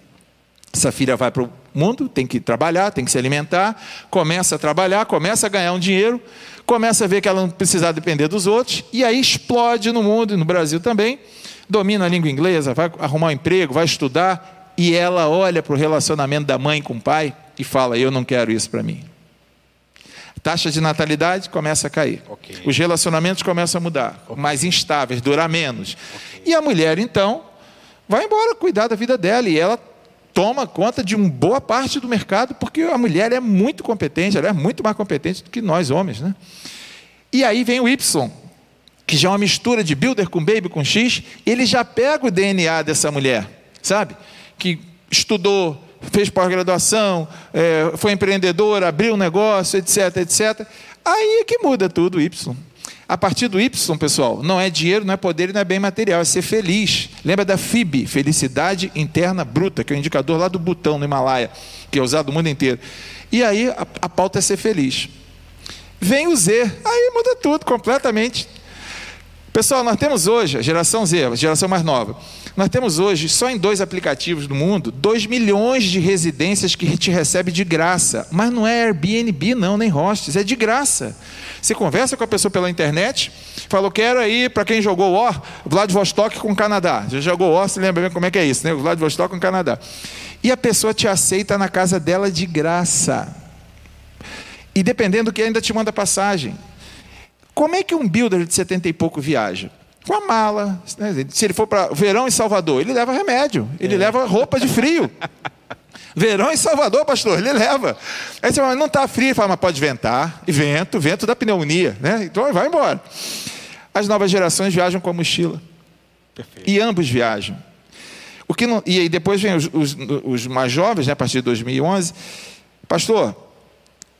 Essa filha vai para o mundo, tem que trabalhar, tem que se alimentar, começa a trabalhar, começa a ganhar um dinheiro, começa a ver que ela não precisa depender dos outros, e aí explode no mundo e no Brasil também domina a língua inglesa, vai arrumar um emprego, vai estudar, e ela olha para o relacionamento da mãe com o pai e fala: Eu não quero isso para mim. Taxa de natalidade começa a cair. Okay. Os relacionamentos começam a mudar, okay. mais instáveis, durar menos. Okay. E a mulher, então, vai embora cuidar da vida dela e ela toma conta de uma boa parte do mercado, porque a mulher é muito competente, ela é muito mais competente do que nós homens. Né? E aí vem o Y, que já é uma mistura de builder com baby com X, ele já pega o DNA dessa mulher, sabe? Que estudou, fez pós-graduação, é, foi empreendedora, abriu um negócio, etc, etc. Aí é que muda tudo o Y. A partir do Y, pessoal, não é dinheiro, não é poder, não é bem material, é ser feliz. Lembra da FIB, Felicidade Interna Bruta, que é o um indicador lá do Butão, no Himalaia, que é usado no mundo inteiro. E aí a, a pauta é ser feliz. Vem o Z, aí muda tudo completamente. Pessoal, nós temos hoje, a geração Z, a geração mais nova, nós temos hoje, só em dois aplicativos do mundo, 2 milhões de residências que te recebe de graça. Mas não é Airbnb, não, nem hostels, é de graça. Você conversa com a pessoa pela internet, falou, quero aí, para quem jogou War, Vladivostok com o Canadá. Já jogou War, você lembra bem como é que é isso, né? Vladivostok com o Canadá. E a pessoa te aceita na casa dela de graça. E dependendo do que ainda te manda passagem. Como é que um builder de 70 e pouco viaja? Com a mala. Né? Se ele for para verão em Salvador, ele leva remédio, ele é. leva roupa de frio. Verão em Salvador, pastor, ele leva. Aí você fala, não está frio, ele fala, mas pode ventar. E vento, vento da pneumonia, né? Então vai embora. As novas gerações viajam com a mochila. Perfeito. E ambos viajam. O que não, e aí depois vem os, os, os mais jovens, né, a partir de 2011. Pastor,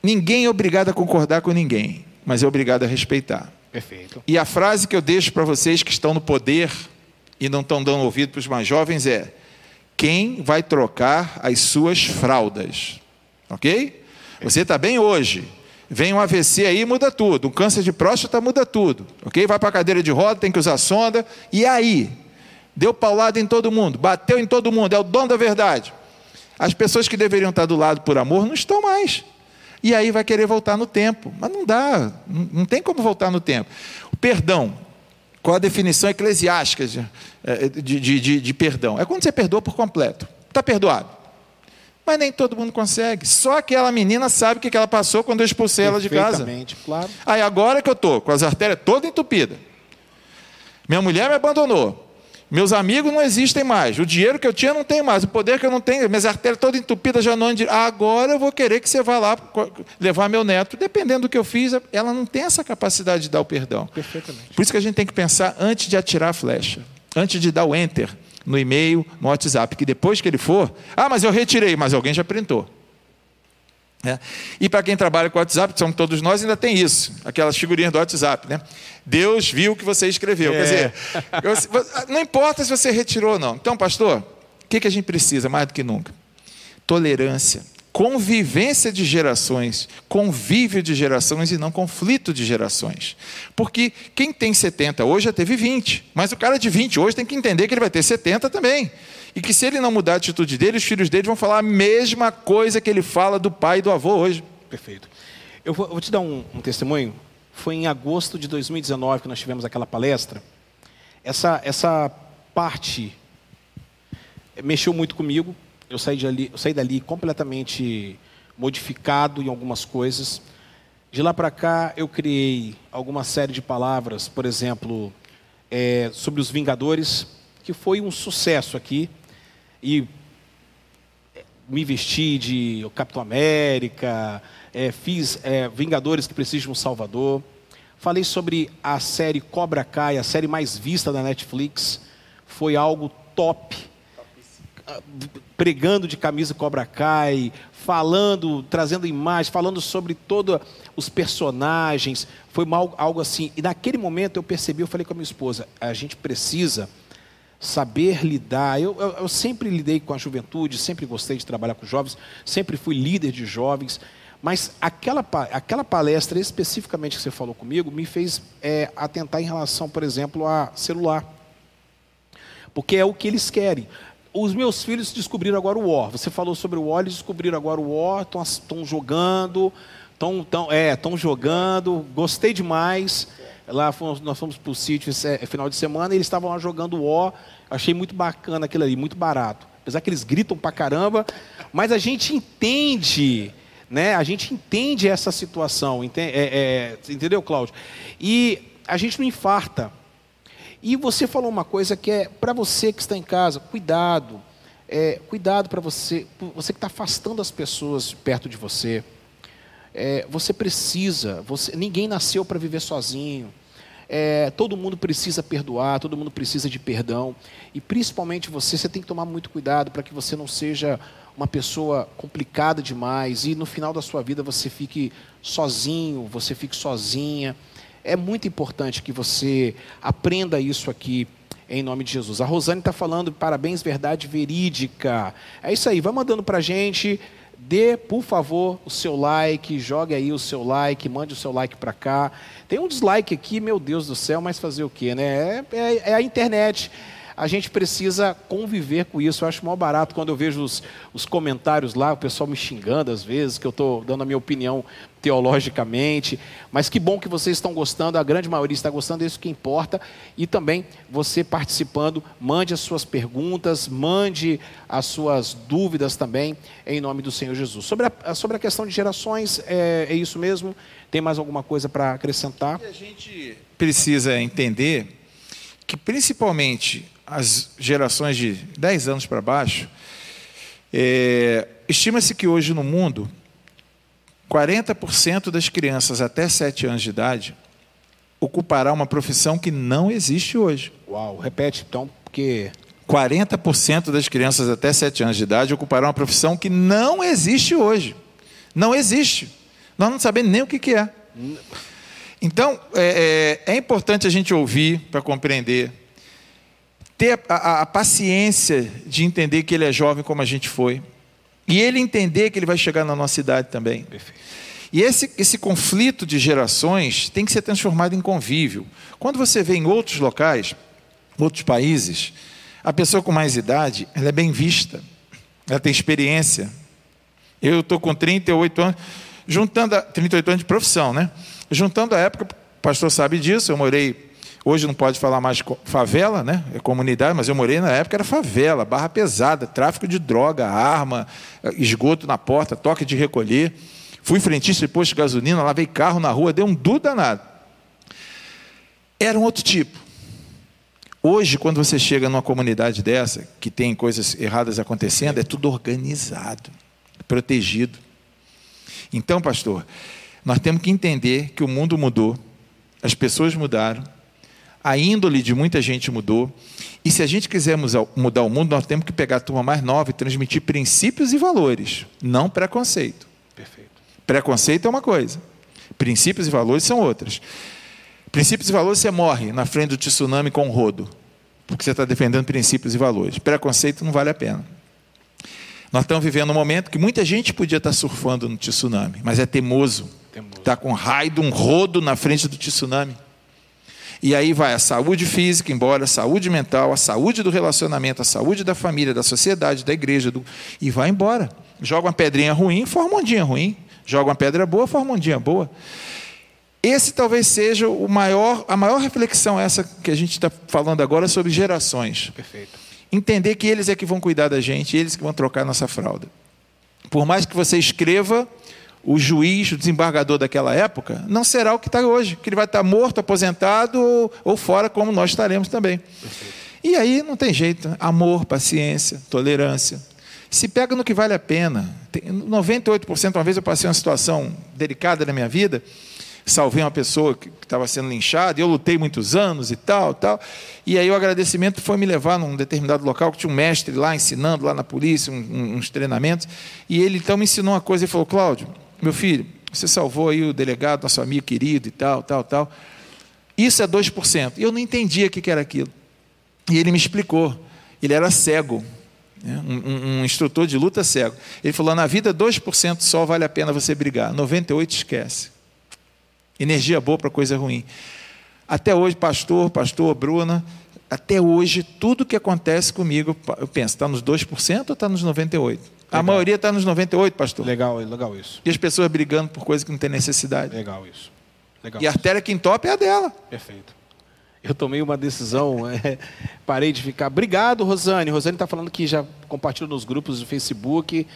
ninguém é obrigado a concordar com ninguém mas é obrigado a respeitar. Perfeito. E a frase que eu deixo para vocês que estão no poder e não estão dando ouvido para os mais jovens é: quem vai trocar as suas fraldas? Ok? Você está bem hoje. Vem um AVC aí, muda tudo. Um câncer de próstata muda tudo. Ok? Vai para a cadeira de roda, tem que usar sonda. E aí? Deu paulada em todo mundo, bateu em todo mundo, é o dono da verdade. As pessoas que deveriam estar do lado por amor não estão mais e aí vai querer voltar no tempo. Mas não dá, não tem como voltar no tempo. O perdão, qual a definição eclesiástica de, é, de, de, de perdão? É quando você perdoa por completo. Está perdoado. Mas nem todo mundo consegue. Só aquela menina sabe o que ela passou quando eu expulsei ela de casa. claro. Aí agora que eu estou com as artérias todas entupidas. Minha mulher me abandonou. Meus amigos não existem mais. O dinheiro que eu tinha não tem mais. O poder que eu não tenho, minhas artérias todas entupidas já não. Agora eu vou querer que você vá lá levar meu neto. Dependendo do que eu fiz, ela não tem essa capacidade de dar o perdão. Perfeitamente. Por isso que a gente tem que pensar antes de atirar a flecha, antes de dar o enter no e-mail, no WhatsApp, que depois que ele for, ah, mas eu retirei, mas alguém já printou. É. E para quem trabalha com WhatsApp, que somos todos nós, ainda tem isso, aquelas figurinhas do WhatsApp, né? Deus viu o que você escreveu. É. Quer dizer, não importa se você retirou ou não. Então, pastor, o que, que a gente precisa mais do que nunca? Tolerância, convivência de gerações, convívio de gerações e não conflito de gerações. Porque quem tem 70 hoje já teve 20, mas o cara de 20 hoje tem que entender que ele vai ter 70 também. E que se ele não mudar a atitude dele, os filhos dele vão falar a mesma coisa que ele fala do pai e do avô hoje. Perfeito. Eu vou, eu vou te dar um, um, testemunho. Foi em agosto de 2019 que nós tivemos aquela palestra. Essa, essa parte mexeu muito comigo. Eu saí, dali, eu saí dali completamente modificado em algumas coisas. De lá para cá, eu criei alguma série de palavras, por exemplo, é, sobre os Vingadores, que foi um sucesso aqui e me vesti de Capitão América, é, fiz é, Vingadores que Precisam um Salvador. Falei sobre a série Cobra Kai, a série mais vista da Netflix. Foi algo top. pregando de camisa cobra cai, falando, trazendo imagens, falando sobre todos os personagens. Foi algo assim. E naquele momento eu percebi, eu falei com a minha esposa, a gente precisa saber lidar. Eu, eu, eu, sempre lidei com a juventude, sempre gostei de trabalhar com jovens, sempre fui líder de jovens. Mas aquela, aquela palestra especificamente que você falou comigo me fez é, atentar em relação, por exemplo, a celular. Porque é o que eles querem. Os meus filhos descobriram agora o War. Você falou sobre o War, eles descobriram agora o War, estão jogando, estão tão, é, jogando, gostei demais. Lá fomos, nós fomos para o sítio esse, é, final de semana e eles estavam lá jogando War. Achei muito bacana aquilo ali, muito barato. Apesar que eles gritam pra caramba, mas a gente entende né? A gente entende essa situação, entende, é, é, entendeu, Cláudio? E a gente não infarta. E você falou uma coisa que é para você que está em casa, cuidado. É, cuidado para você, você que está afastando as pessoas perto de você. É, você precisa, você, ninguém nasceu para viver sozinho. É, todo mundo precisa perdoar, todo mundo precisa de perdão. E principalmente você, você tem que tomar muito cuidado para que você não seja uma pessoa complicada demais e no final da sua vida você fique sozinho, você fique sozinha. É muito importante que você aprenda isso aqui em nome de Jesus. A Rosane está falando, parabéns, verdade verídica. É isso aí, vai mandando para a gente. Dê, por favor, o seu like, jogue aí o seu like, mande o seu like para cá. Tem um dislike aqui, meu Deus do céu, mas fazer o quê, né? É, é, é a internet a gente precisa conviver com isso. Eu acho mal barato quando eu vejo os, os comentários lá, o pessoal me xingando às vezes, que eu estou dando a minha opinião teologicamente. Mas que bom que vocês estão gostando, a grande maioria está gostando, é isso que importa. E também você participando, mande as suas perguntas, mande as suas dúvidas também, em nome do Senhor Jesus. Sobre a, sobre a questão de gerações, é, é isso mesmo? Tem mais alguma coisa para acrescentar? a gente precisa entender que, principalmente as gerações de 10 anos para baixo, é, estima-se que hoje no mundo, 40% das crianças até 7 anos de idade ocupará uma profissão que não existe hoje. Uau, repete então, porque 40% das crianças até 7 anos de idade ocuparão uma profissão que não existe hoje. Não existe. Nós não sabemos nem o que, que é. Então, é, é, é importante a gente ouvir para compreender ter a, a, a, paciência de entender que ele é jovem como a gente foi. E ele entender que ele vai chegar na nossa idade também. Perfeito. E esse, esse conflito de gerações tem que ser transformado em convívio. Quando você vê em outros locais, outros países, a pessoa com mais idade, ela é bem vista, ela tem experiência. Eu estou com 38 anos, juntando a, 38 anos de profissão, né? Juntando a época, o pastor sabe disso, eu morei Hoje não pode falar mais favela, né? É comunidade, mas eu morei na época, era favela, barra pesada, tráfico de droga, arma, esgoto na porta, toque de recolher. Fui frentista de posto de gasolina, lavei carro na rua, deu um duro danado. Era um outro tipo. Hoje, quando você chega numa comunidade dessa, que tem coisas erradas acontecendo, é tudo organizado, protegido. Então, pastor, nós temos que entender que o mundo mudou, as pessoas mudaram, a índole de muita gente mudou. E se a gente quiser mudar o mundo, nós temos que pegar a turma mais nova e transmitir princípios e valores, não preconceito. Perfeito. Preconceito é uma coisa, princípios e valores são outras. Princípios e valores você morre na frente do tsunami com o rodo, porque você está defendendo princípios e valores. Preconceito não vale a pena. Nós estamos vivendo um momento que muita gente podia estar surfando no tsunami, mas é teimoso. Está com raio de um rodo na frente do tsunami. E aí vai a saúde física, embora a saúde mental, a saúde do relacionamento, a saúde da família, da sociedade, da igreja, do... e vai embora. Joga uma pedrinha ruim, forma um dia ruim. Joga uma pedra boa, forma um dia boa. Esse talvez seja o maior, a maior reflexão essa que a gente está falando agora sobre gerações. Perfeito. Entender que eles é que vão cuidar da gente, eles que vão trocar nossa fralda. Por mais que você escreva o juiz, o desembargador daquela época, não será o que está hoje, que ele vai estar morto, aposentado ou, ou fora, como nós estaremos também. E aí não tem jeito, amor, paciência, tolerância. Se pega no que vale a pena. 98%, uma vez eu passei uma situação delicada na minha vida, salvei uma pessoa que estava sendo linchada, eu lutei muitos anos e tal, tal. E aí o agradecimento foi me levar num determinado local que tinha um mestre lá ensinando, lá na polícia, um, uns treinamentos. E ele então me ensinou uma coisa e falou: Cláudio, meu filho, você salvou aí o delegado, nosso amigo querido e tal, tal, tal. Isso é 2%. E eu não entendia o que era aquilo. E ele me explicou. Ele era cego, né? um, um, instrutor de luta cego. Ele falou: na vida, 2% só vale a pena você brigar, 98% esquece. Energia boa para coisa ruim. Até hoje, pastor, pastor, Bruna, até hoje, tudo que acontece comigo, eu penso, está nos 2% ou está nos 98%? Legal. A maioria está nos 98%, pastor. Legal, legal isso. E as pessoas brigando por coisas que não tem necessidade. Legal isso. Legal e a artéria que entope é a dela. Perfeito. Eu tomei uma decisão, é, parei de ficar. Obrigado, Rosane. Rosane está falando que já compartilhou nos grupos do Facebook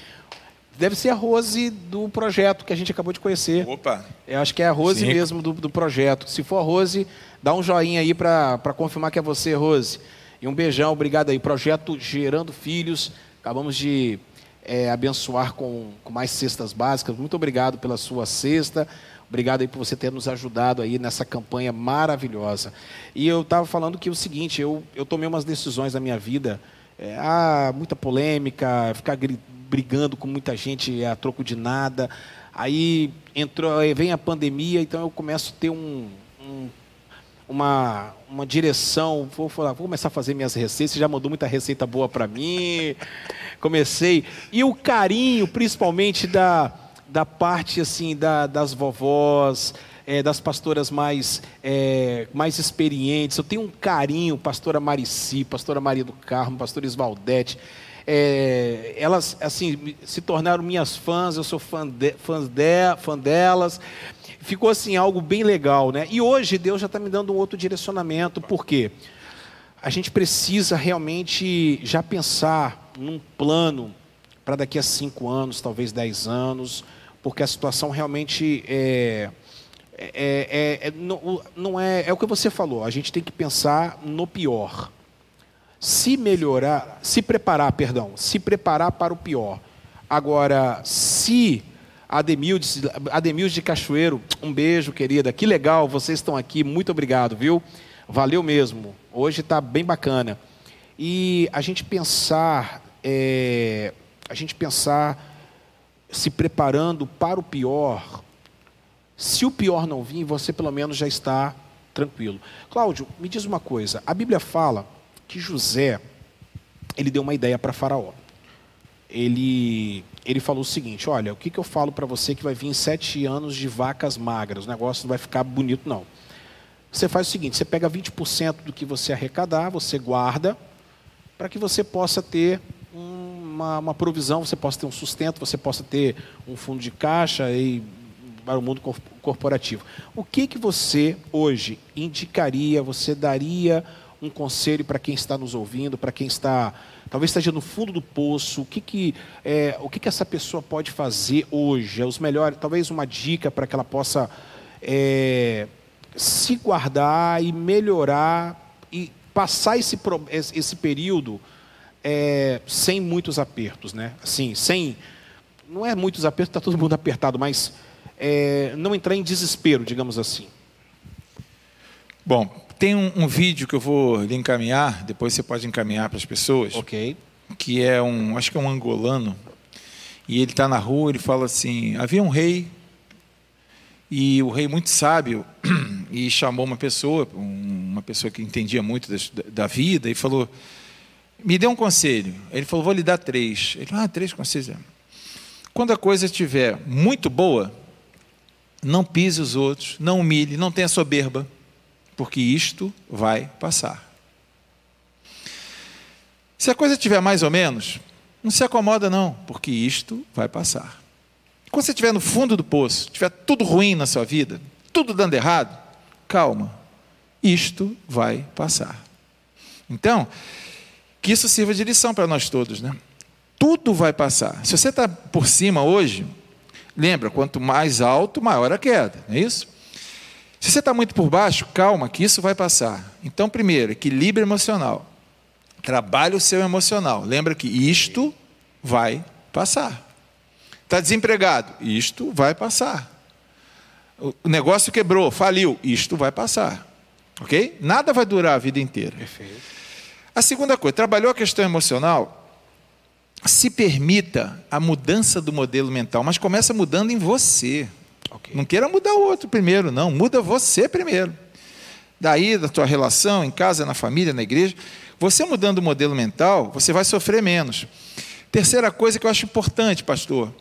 Deve ser a Rose do projeto que a gente acabou de conhecer. Opa! Eu acho que é a Rose Sim. mesmo do, do projeto. Se for a Rose, dá um joinha aí para confirmar que é você, Rose. E um beijão, obrigado aí. Projeto Gerando Filhos. Acabamos de é, abençoar com, com mais cestas básicas. Muito obrigado pela sua cesta. Obrigado aí por você ter nos ajudado aí nessa campanha maravilhosa. E eu estava falando que o seguinte, eu, eu tomei umas decisões na minha vida. É, ah, muita polêmica, ficar brigando com muita gente a troco de nada. Aí entrou, vem a pandemia, então eu começo a ter um uma, uma direção. Vou, falar, vou começar a fazer minhas receitas. Você já mandou muita receita boa para mim. Comecei. E o carinho, principalmente da, da parte assim da, das vovós, é, das pastoras mais, é, mais experientes. Eu tenho um carinho, pastora Marici, pastora Maria do Carmo, pastora Isvaldete é, elas assim se tornaram minhas fãs, eu sou fã, de, fã, de, fã delas. Ficou assim algo bem legal, né? E hoje Deus já está me dando um outro direcionamento, por quê? A gente precisa realmente já pensar num plano para daqui a cinco anos, talvez dez anos, porque a situação realmente é, é, é, é não, não é, é o que você falou. A gente tem que pensar no pior se melhorar, se preparar, perdão, se preparar para o pior. Agora, se Ademildes, Ademildes de Cachoeiro, um beijo, querida, que legal, vocês estão aqui, muito obrigado, viu? Valeu mesmo, hoje está bem bacana. E a gente pensar, é, a gente pensar se preparando para o pior. Se o pior não vir, você pelo menos já está tranquilo. Cláudio, me diz uma coisa, a Bíblia fala que José ele deu uma ideia para Faraó. Ele, ele falou o seguinte: Olha, o que, que eu falo para você que vai vir sete anos de vacas magras? O negócio não vai ficar bonito, não. Você faz o seguinte: você pega 20% do que você arrecadar, você guarda, para que você possa ter uma, uma, provisão, você possa ter um sustento, você possa ter um fundo de caixa e para o mundo corporativo. O que, que você hoje indicaria, você daria um conselho para quem está nos ouvindo, para quem está talvez esteja no fundo do poço, o que que é, o que que essa pessoa pode fazer hoje? É os melhores, talvez uma dica para que ela possa é, se guardar e melhorar e passar esse esse período é, sem muitos apertos, né? Assim, sem não é muitos apertos, está todo mundo apertado, mas é, não entrar em desespero, digamos assim. Bom, tem um, um, vídeo que eu vou lhe encaminhar, depois você pode encaminhar para as pessoas. Ok. Que é um, acho que é um angolano, e ele está na rua, ele fala assim: havia um rei, e o rei muito sábio, e chamou uma pessoa, uma pessoa que entendia muito da, da vida, e falou: me dê um conselho. Ele falou: vou lhe dar três. Ele falou: ah, três conselhos. Quando a coisa estiver muito boa, não pise os outros, não humilhe, não tenha soberba porque isto vai passar. Se a coisa estiver mais ou menos, não se acomoda não, porque isto vai passar. Quando você estiver no fundo do poço, estiver tudo ruim na sua vida, tudo dando errado, calma, isto vai passar. Então, que isso sirva de lição para nós todos, né? Tudo vai passar. Se você está por cima hoje, lembra, quanto mais alto, maior a queda, não é isso? Se você está muito por baixo, calma, que isso vai passar. Então, primeiro, equilíbrio emocional. Trabalhe o seu emocional. Lembra que isto vai passar. Está desempregado? Isto vai passar. o negócio quebrou, faliu. Isto vai passar. Ok? Nada vai durar a vida inteira. Perfeito. A segunda coisa, trabalhou a questão emocional, se permita a mudança do modelo mental, mas começa mudando em você. Okay. Não queira mudar o outro primeiro, não. Muda você primeiro. Daí, da tua relação, em casa, na família, na igreja. Você mudando o modelo mental, você vai sofrer menos. Terceira coisa que eu acho importante, pastor.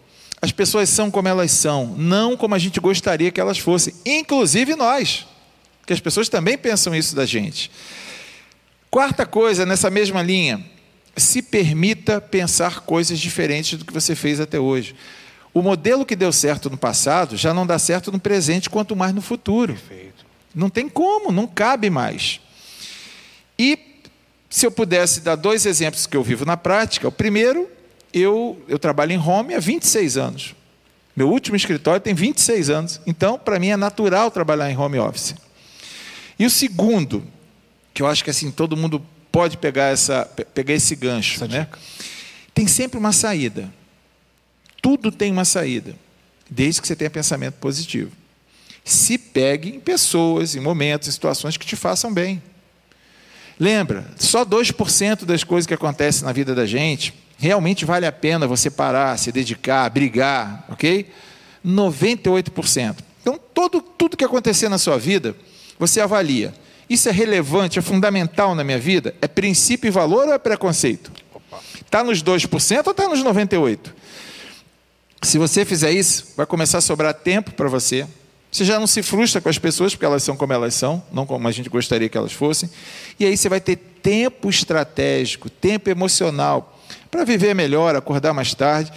As pessoas são como elas são, não como a gente gostaria que elas fossem, inclusive nós, que as pessoas também pensam isso da gente. Quarta coisa, nessa mesma linha, se permita pensar coisas diferentes do que você fez até hoje. O modelo que deu certo no passado já não dá certo no presente, quanto mais no futuro. Perfeito. Não tem como, não cabe mais. E se eu pudesse dar dois exemplos que eu vivo na prática, o primeiro, eu, eu trabalho em home há 26 anos. Meu último escritório tem 26 anos. Então, para mim é natural trabalhar em home office. E o segundo, que eu acho que assim todo mundo pode pegar, essa, pegar esse gancho. Essa né? Tem sempre uma saída. Tudo tem uma saída, desde que você tenha pensamento positivo. Se pegue em pessoas, em momentos, em situações que te façam bem. Lembra, só 2% das coisas que acontecem na vida da gente realmente vale a pena você parar, se dedicar, brigar, ok? 98%. Então, todo, tudo que acontecer na sua vida, você avalia isso é relevante, é fundamental na minha vida? É princípio e valor ou é preconceito? Está nos 2% ou está nos 98%? Se você fizer isso, vai começar a sobrar tempo para você. Você já não se frustra com as pessoas, porque elas são como elas são, não como a gente gostaria que elas fossem. E aí você vai ter tempo estratégico, tempo emocional, para viver melhor, acordar mais tarde.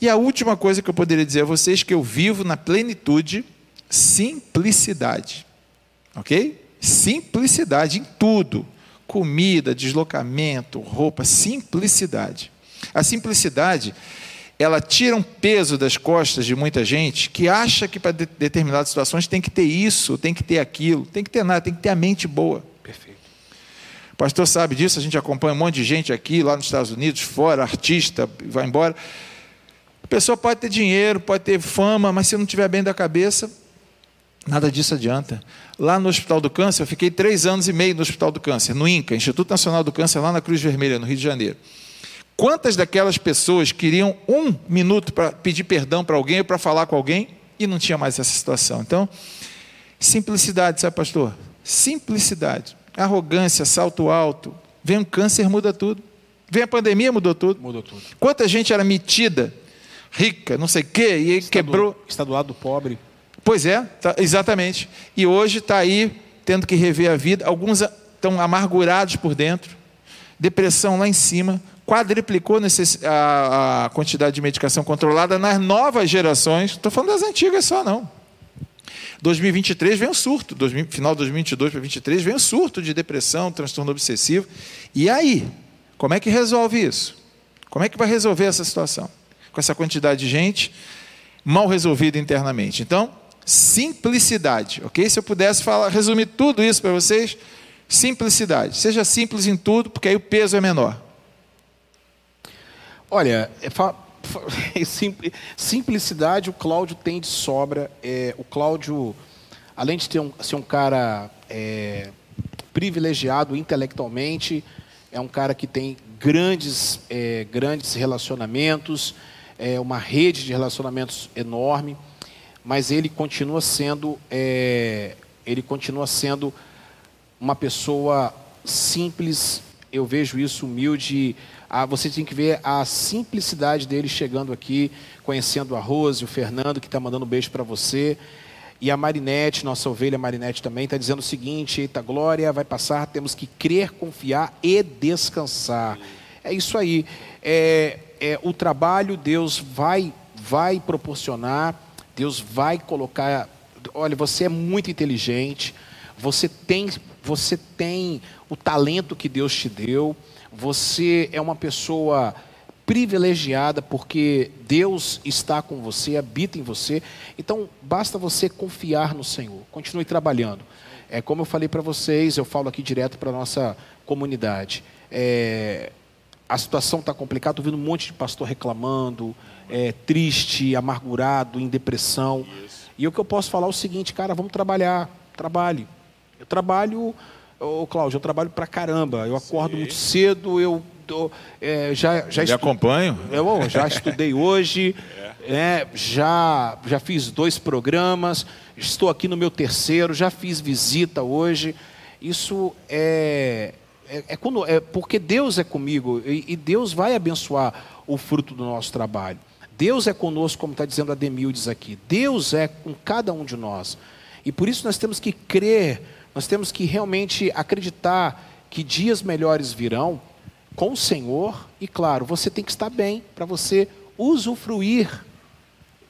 E a última coisa que eu poderia dizer a vocês é que eu vivo na plenitude, simplicidade. Ok? Simplicidade em tudo: comida, deslocamento, roupa, simplicidade. A simplicidade, ela tira um peso das costas de muita gente que acha que para de determinadas situações tem que ter isso, tem que ter aquilo, tem que ter nada, tem que ter a mente boa. Perfeito. O pastor sabe disso, a gente acompanha um monte de gente aqui, lá nos Estados Unidos, fora, artista, vai embora. A pessoa pode ter dinheiro, pode ter fama, mas se não estiver bem da cabeça, Nada disso adianta. Lá no Hospital do Câncer, eu fiquei três anos e meio no Hospital do Câncer, no INCA, Instituto Nacional do Câncer, lá na Cruz Vermelha, no Rio de Janeiro. Quantas daquelas pessoas queriam um minuto para pedir perdão para alguém ou para falar com alguém e não tinha mais essa situação? Então, simplicidade, sabe, pastor? Simplicidade. Arrogância, salto alto. Vem um câncer, muda tudo. Vem a pandemia, mudou tudo. Mudou tudo. Quanta gente era metida, rica, não sei o quê, e está quebrou. Do, está do lado do pobre. Pois é, tá, exatamente. E hoje está aí tendo que rever a vida. Alguns estão amargurados por dentro, depressão lá em cima, quadriplicou a, quantidade de medicação controlada nas novas gerações. Estou falando das antigas só, não. 2023 vem o surto, 2000, final de 2022 para 2023 vem o surto de depressão, transtorno obsessivo. E aí, como é que resolve isso? Como é que vai resolver essa situação? Com essa quantidade de gente mal resolvida internamente. Então, simplicidade, ok? Se eu pudesse falar, resumir tudo isso para vocês, simplicidade. Seja simples em tudo, porque aí o peso é menor. Olha, é, é simplicidade o Cláudio tem de sobra. É, o Cláudio, além de ter um, ser um cara é, privilegiado intelectualmente, é um cara que tem grandes, é, grandes relacionamentos, é, uma rede de relacionamentos enorme mas ele continua sendo, é, ele continua sendo uma pessoa simples. Eu vejo isso humilde. Você tem que ver a simplicidade dele chegando aqui, conhecendo a Rose, o Fernando que está mandando um beijo para você. E a Marinette, nossa ovelha Marinette também, está dizendo o seguinte: Eita glória, vai passar, temos que crer, confiar e descansar. É isso aí. É, é, o trabalho Deus vai, vai proporcionar Deus vai colocar. Olha, você é muito inteligente, você tem, você tem o talento que Deus te deu, você é uma pessoa privilegiada porque Deus está com você, habita em você. Então, basta você confiar no Senhor. Continue trabalhando. É como eu falei para vocês, eu falo aqui direto para a nossa comunidade. É, a situação está complicada, estou vendo um monte de pastor reclamando, é, triste, amargurado, em depressão. Isso. E o que eu posso falar é o seguinte, cara, vamos trabalhar, trabalhe. Eu trabalho, ô Cláudio, eu trabalho pra caramba. Eu acordo Sim. muito cedo, eu é, já já estu... acompanho. Eu já estudei hoje, é. É, já já fiz dois programas, estou aqui no meu terceiro, já fiz visita hoje. Isso é é, é, quando, é porque Deus é comigo e, e, Deus vai abençoar o fruto do nosso trabalho. Deus é conosco, como está dizendo a Demildes aqui. Deus é com cada um de nós. E por isso nós temos que crer, nós temos que realmente acreditar que dias melhores virão com o Senhor. E claro, você tem que estar bem para você usufruir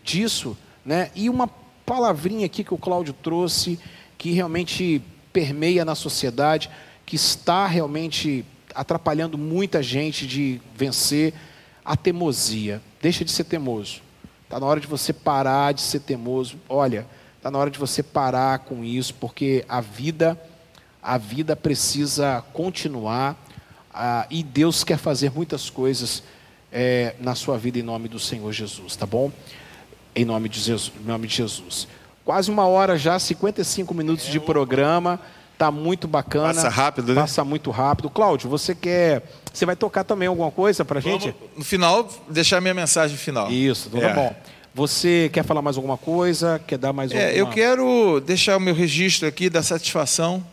disso. Né? E uma palavrinha aqui que o Cláudio trouxe, que realmente permeia na sociedade que está realmente atrapalhando muita gente de vencer a teimosia. Deixa de ser teimoso. Está na hora de você parar de ser teimoso. Olha, está na hora de você parar com isso, porque a vida, a vida precisa continuar ah, e Deus quer fazer muitas coisas é, na sua vida em nome do Senhor Jesus, tá bom? Em nome de Jesus. Em nome de Jesus. Quase uma hora já, 55 minutos é, de programa. Tá muito bacana. Passa rápido, né? Passa muito rápido. Cláudio, você quer. Você vai tocar também alguma coisa pra gente? Vamos, no final, deixar minha mensagem final. Isso, tudo é. bom. Você quer falar mais alguma coisa? Quer dar mais é, alguma... Eu quero deixar o meu registro aqui da satisfação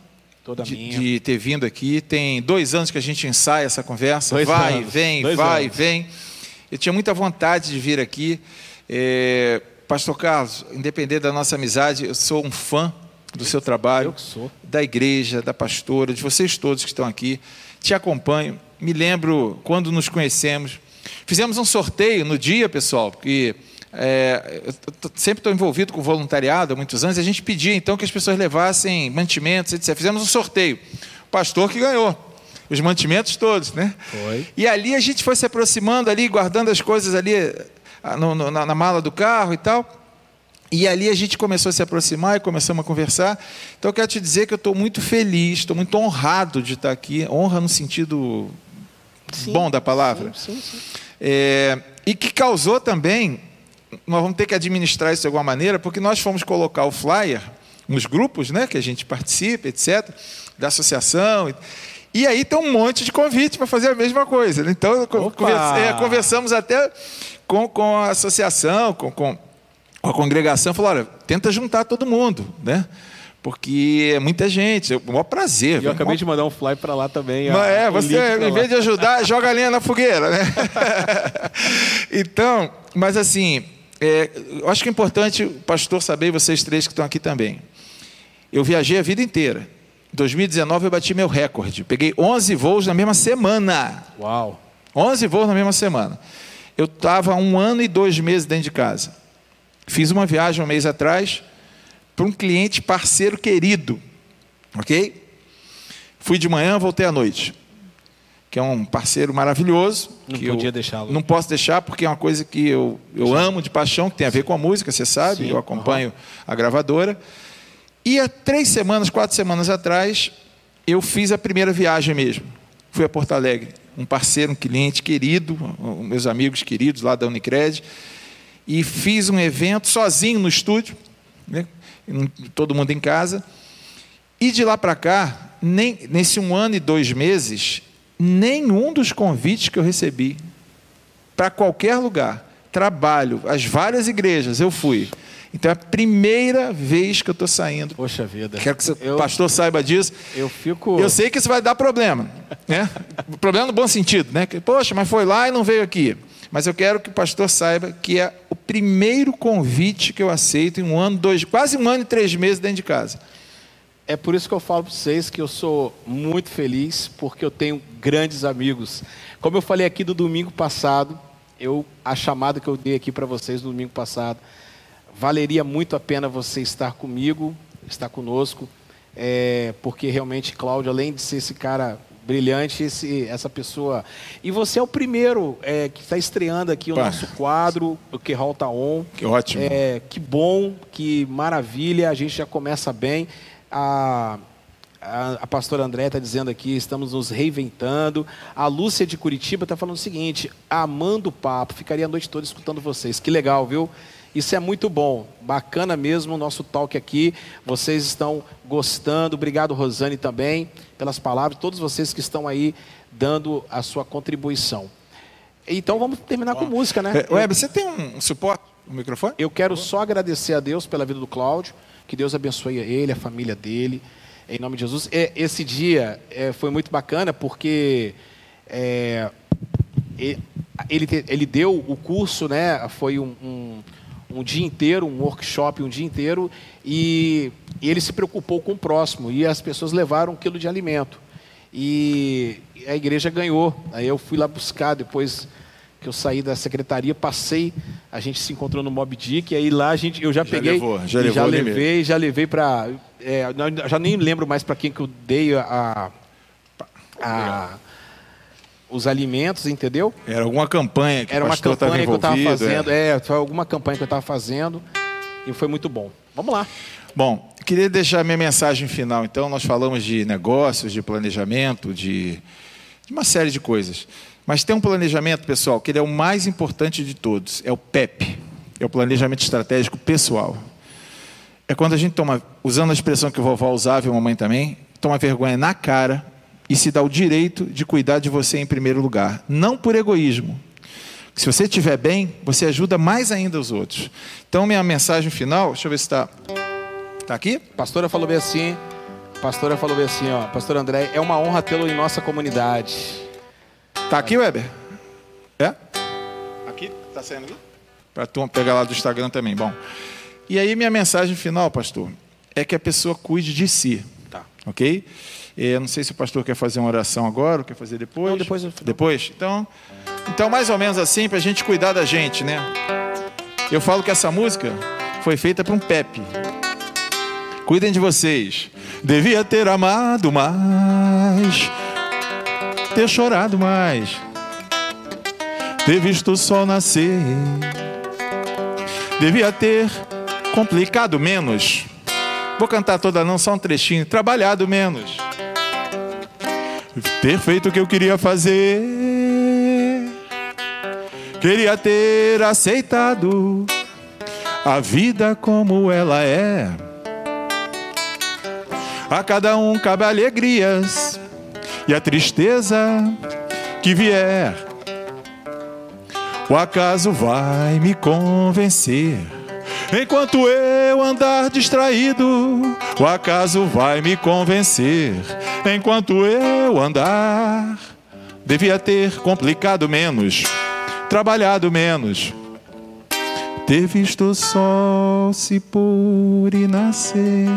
Toda de, minha. de ter vindo aqui. Tem dois anos que a gente ensaia essa conversa. Dois vai, anos. vem, dois vai, anos. vem. Eu tinha muita vontade de vir aqui. É, Pastor Carlos, independente da nossa amizade, eu sou um fã do seu trabalho, da igreja, da pastora, de vocês todos que estão aqui. Te acompanho. Me lembro quando nos conhecemos. Fizemos um sorteio no dia, pessoal, porque é, eu sempre estou envolvido com voluntariado há muitos anos. E a gente pedia então que as pessoas levassem mantimentos, etc. Fizemos um sorteio. O pastor que ganhou os mantimentos todos, né? Foi. E ali a gente foi se aproximando ali, guardando as coisas ali ah, no, no, na, na mala do carro e tal. E ali a gente começou a se aproximar e começamos a conversar. Então eu quero te dizer que eu estou muito feliz, estou muito honrado de estar aqui. Honra no sentido sim, bom da palavra. Sim, sim, é, e que causou também, nós vamos ter que administrar isso de alguma maneira, porque nós fomos colocar o flyer nos grupos né, que a gente participa, etc., da associação. E aí tem um monte de convite para fazer a mesma coisa. Então, é, conversamos até com, com a associação, com, com a congregação falou: olha, tenta juntar todo mundo, né? Porque é muita gente, é um maior prazer. E eu acabei maior... de mandar um fly para lá também. É, você, em vez de ajudar, joga a lenha na fogueira, né? então, mas assim, é, eu acho que é importante o pastor saber, vocês três que estão aqui também. Eu viajei a vida inteira. Em 2019 eu bati meu recorde. Peguei 11 voos na mesma semana. Uau! 11 voos na mesma semana. Eu estava um ano e dois meses dentro de casa. Fiz uma viagem um mês atrás para um cliente parceiro querido, ok? Fui de manhã, voltei à noite. Que é um parceiro maravilhoso. Não podia deixá-lo. Não posso deixar, porque é uma coisa que eu, eu amo de paixão, que tem a ver com a música, você sabe. Sim, eu acompanho uhum. a gravadora. E há três semanas, quatro semanas atrás, eu fiz a primeira viagem mesmo. Fui a Porto Alegre. Um parceiro, um cliente querido, meus amigos queridos lá da Unicred e fiz um evento sozinho no estúdio, né? todo mundo em casa. E de lá para cá, nem, nesse um ano e dois meses, nenhum dos convites que eu recebi para qualquer lugar, trabalho, as várias igrejas, eu fui. Então é a primeira vez que eu estou saindo. Poxa vida. Quero que o pastor saiba disso. Eu fico. Eu sei que isso vai dar problema. Né? problema no bom sentido, né? Poxa, mas foi lá e não veio aqui. Mas eu quero que o pastor saiba que é o primeiro convite que eu aceito em um ano, dois, quase um ano e três meses dentro de casa. É por isso que eu falo para vocês que eu sou muito feliz, porque eu tenho grandes amigos. Como eu falei aqui do domingo passado, eu a chamada que eu dei aqui para vocês no domingo passado, valeria muito a pena você estar comigo, estar conosco, é, porque realmente Cláudio, além de ser esse cara brilhante esse, essa pessoa. E você é o primeiro é, que está estreando aqui o Pá. nosso quadro, o Que Hall Tá On. Que ótimo. É, que bom, que maravilha, a gente já começa bem. A, a, a pastora André está dizendo aqui, estamos nos reinventando. A Lúcia de Curitiba está falando o seguinte, amando o papo, ficaria a noite toda escutando vocês. Que legal, viu? Isso é muito bom, bacana mesmo o nosso talk aqui. Vocês estão gostando. Obrigado, Rosane, também, pelas palavras. Todos vocês que estão aí dando a sua contribuição. Então vamos terminar bom. com música, né? É, Web, você tem um suporte no microfone? Eu quero só agradecer a Deus pela vida do Cláudio. Que Deus abençoe ele, a família dele. Em nome de Jesus. Esse dia é, foi muito bacana porque é, ele, ele deu o curso, né? Foi um, um, um, dia inteiro, um workshop um dia inteiro, e, e, ele se preocupou com o próximo. E as pessoas levaram um quilo de alimento. E a igreja ganhou. Aí eu fui lá buscar depois que eu saí da secretaria, passei, a gente se encontrou no Mob Dick, e aí lá a gente, eu já, já peguei, levou, já, levou já levei, já levei para, é, já nem lembro mais para quem que eu dei a, a, os alimentos, entendeu? Era alguma campanha que Era uma campanha que eu estava fazendo, é. é, foi alguma campanha que eu estava fazendo e foi muito bom. Vamos lá. Bom, queria deixar minha mensagem final. Então, nós falamos de negócios, de planejamento, de, de uma série de coisas. Mas tem um planejamento, pessoal, que ele é o mais importante de todos, é o PEP, é o planejamento estratégico pessoal. É quando a gente toma, usando a expressão que o vovó usava e a mamãe também, toma vergonha na cara e se dá o direito de cuidar de você em primeiro lugar, não por egoísmo. Se você estiver bem, você ajuda mais ainda os outros. Então, minha mensagem final, deixa eu ver se está. Está aqui? Pastora falou bem assim. Pastora falou bem assim, ó. Pastor André, é uma honra tê-lo em nossa comunidade. Tá aqui, Weber? É? Aqui? Tá saindo aqui? Para tu pegar lá do Instagram também. Bom. E aí minha mensagem final, pastor, é que a pessoa cuide de si. Tá. Ok? Eu não sei se o pastor quer fazer uma oração agora ou quer fazer depois. Não, depois. Depois? Então, então mais ou menos assim, para a gente cuidar da gente, né? Eu falo que essa música foi feita para um Pepe. Cuidem de vocês. Devia ter amado mais ter chorado mais, ter visto o sol nascer. Devia ter complicado menos. Vou cantar toda não, só um trechinho. Trabalhado menos. Ter feito o que eu queria fazer. Queria ter aceitado a vida como ela é. A cada um cabe alegrias e a tristeza que vier, o acaso vai me convencer. Enquanto eu andar distraído, o acaso vai me convencer. Enquanto eu andar, devia ter complicado menos, trabalhado menos, ter visto o sol se pôr e nascer.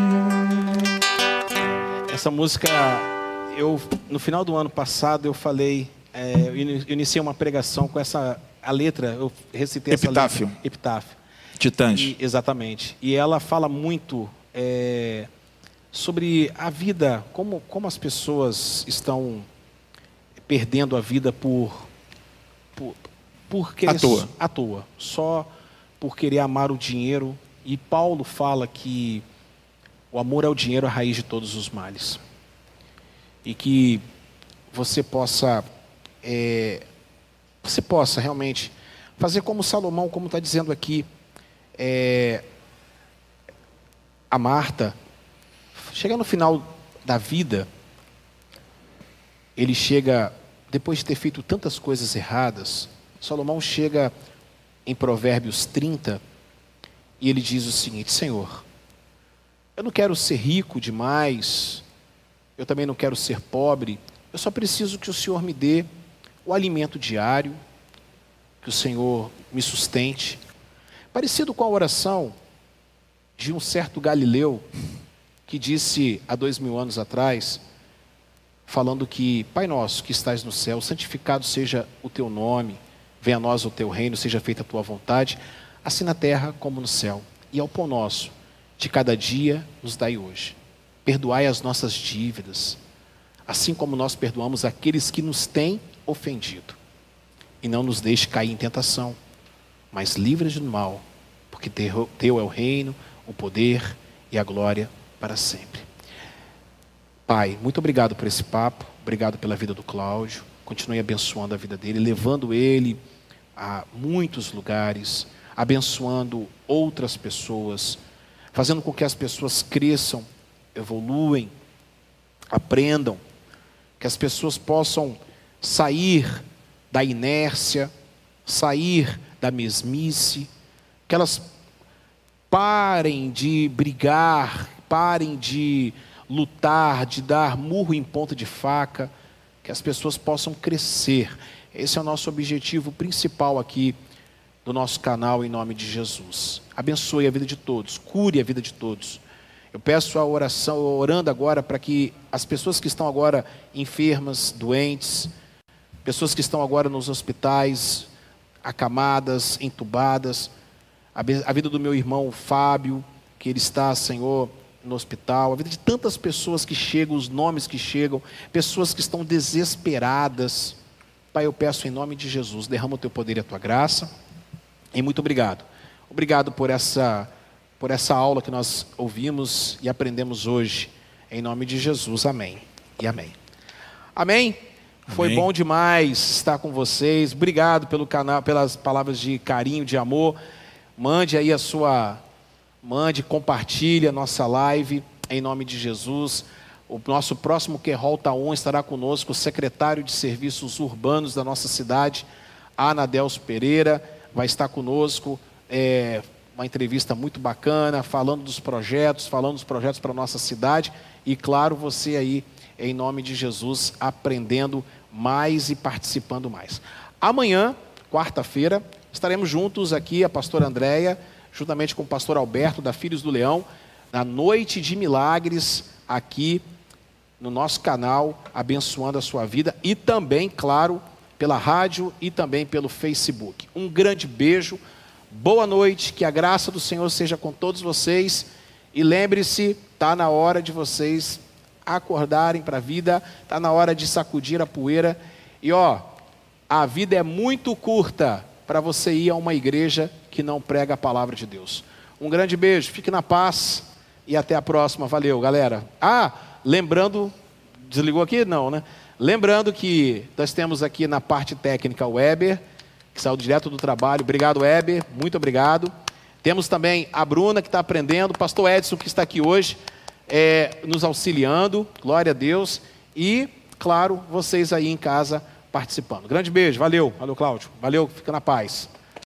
Essa música eu no final do ano passado eu falei, é, eu iniciei uma pregação com essa a letra, eu recitei Epitáfio. essa letra, Epitáfio. Titãs. E, exatamente. E ela fala muito é, sobre a vida, como, como as pessoas estão perdendo a vida por, por, por querer, à toa. à toa, só por querer amar o dinheiro. E Paulo fala que o amor é o dinheiro, a raiz de todos os males e que você possa é, você possa realmente fazer como Salomão, como está dizendo aqui, é, a Marta, chega no final da vida, ele chega, depois de ter feito tantas coisas erradas, Salomão chega em Provérbios 30 e ele diz o seguinte: Senhor, eu não quero ser rico demais, eu também não quero ser pobre, eu só preciso que o Senhor me dê o alimento diário, que o Senhor me sustente. Parecido com a oração de um certo Galileu, que disse há dois mil anos atrás, falando que, Pai nosso que estás no céu, santificado seja o teu nome, venha a nós o teu reino, seja feita a tua vontade, assim na terra como no céu. E ao pão nosso, de cada dia, nos dai hoje. Perdoai as nossas dívidas, assim como nós perdoamos aqueles que nos têm ofendido. E não nos deixe cair em tentação, mas livres do mal, porque teu é o reino, o poder e a glória para sempre. Pai, muito obrigado por esse papo, obrigado pela vida do Cláudio. Continue abençoando a vida dele, levando ele a muitos lugares, abençoando outras pessoas, fazendo com que as pessoas cresçam, evoluem, aprendam, que as pessoas possam sair da inércia, sair da mesmice, que elas parem de brigar, parem de lutar, de dar murro em ponta de faca, que as pessoas possam crescer. Esse é o nosso objetivo principal aqui do nosso canal em nome de Jesus. Abençoe a vida de todos, cure a vida de todos. Eu peço a oração, orando agora para que as pessoas que estão agora enfermas, doentes, pessoas que estão agora nos hospitais, acamadas, entubadas, a vida do meu irmão Fábio, que ele está, Senhor, no hospital, a vida de tantas pessoas que chegam, os nomes que chegam, pessoas que estão desesperadas. Pai, eu peço em nome de Jesus, derrama o teu poder e a tua graça. E muito obrigado. Obrigado por essa por essa aula que nós ouvimos e aprendemos hoje. Em nome de Jesus. Amém. E amém. Amém. Foi Amém. bom demais estar com vocês. Obrigado pelo canal, pelas palavras de carinho, de amor. Mande aí a sua, mande, compartilhe a nossa live em nome de Jesus. O nosso próximo Querol Taon estará conosco o secretário de Serviços Urbanos da nossa cidade, Ana Delso Pereira, vai estar conosco. É, uma entrevista muito bacana, falando dos projetos, falando dos projetos para a nossa cidade. E claro, você aí em nome de Jesus, aprendendo mais e participando mais. Amanhã, quarta-feira, estaremos juntos aqui, a pastora Andréia, juntamente com o pastor Alberto, da Filhos do Leão, na noite de milagres, aqui no nosso canal, abençoando a sua vida e também, claro, pela rádio e também pelo Facebook. Um grande beijo, boa noite, que a graça do Senhor seja com todos vocês e lembre-se, está na hora de vocês acordarem para a vida, está na hora de sacudir a poeira. E ó, a vida é muito curta para você ir a uma igreja que não prega a palavra de Deus. Um grande beijo, fique na paz e até a próxima. Valeu, galera. Ah, lembrando, desligou aqui? Não, né? Lembrando que nós temos aqui na parte técnica o Weber, que saiu direto do trabalho. Obrigado, Weber, muito obrigado. Temos também a Bruna, que está aprendendo, pastor Edson, que está aqui hoje é, nos auxiliando, glória a Deus, e, claro, vocês aí em casa participando. Grande beijo, valeu, valeu, Cláudio, valeu, fica na paz.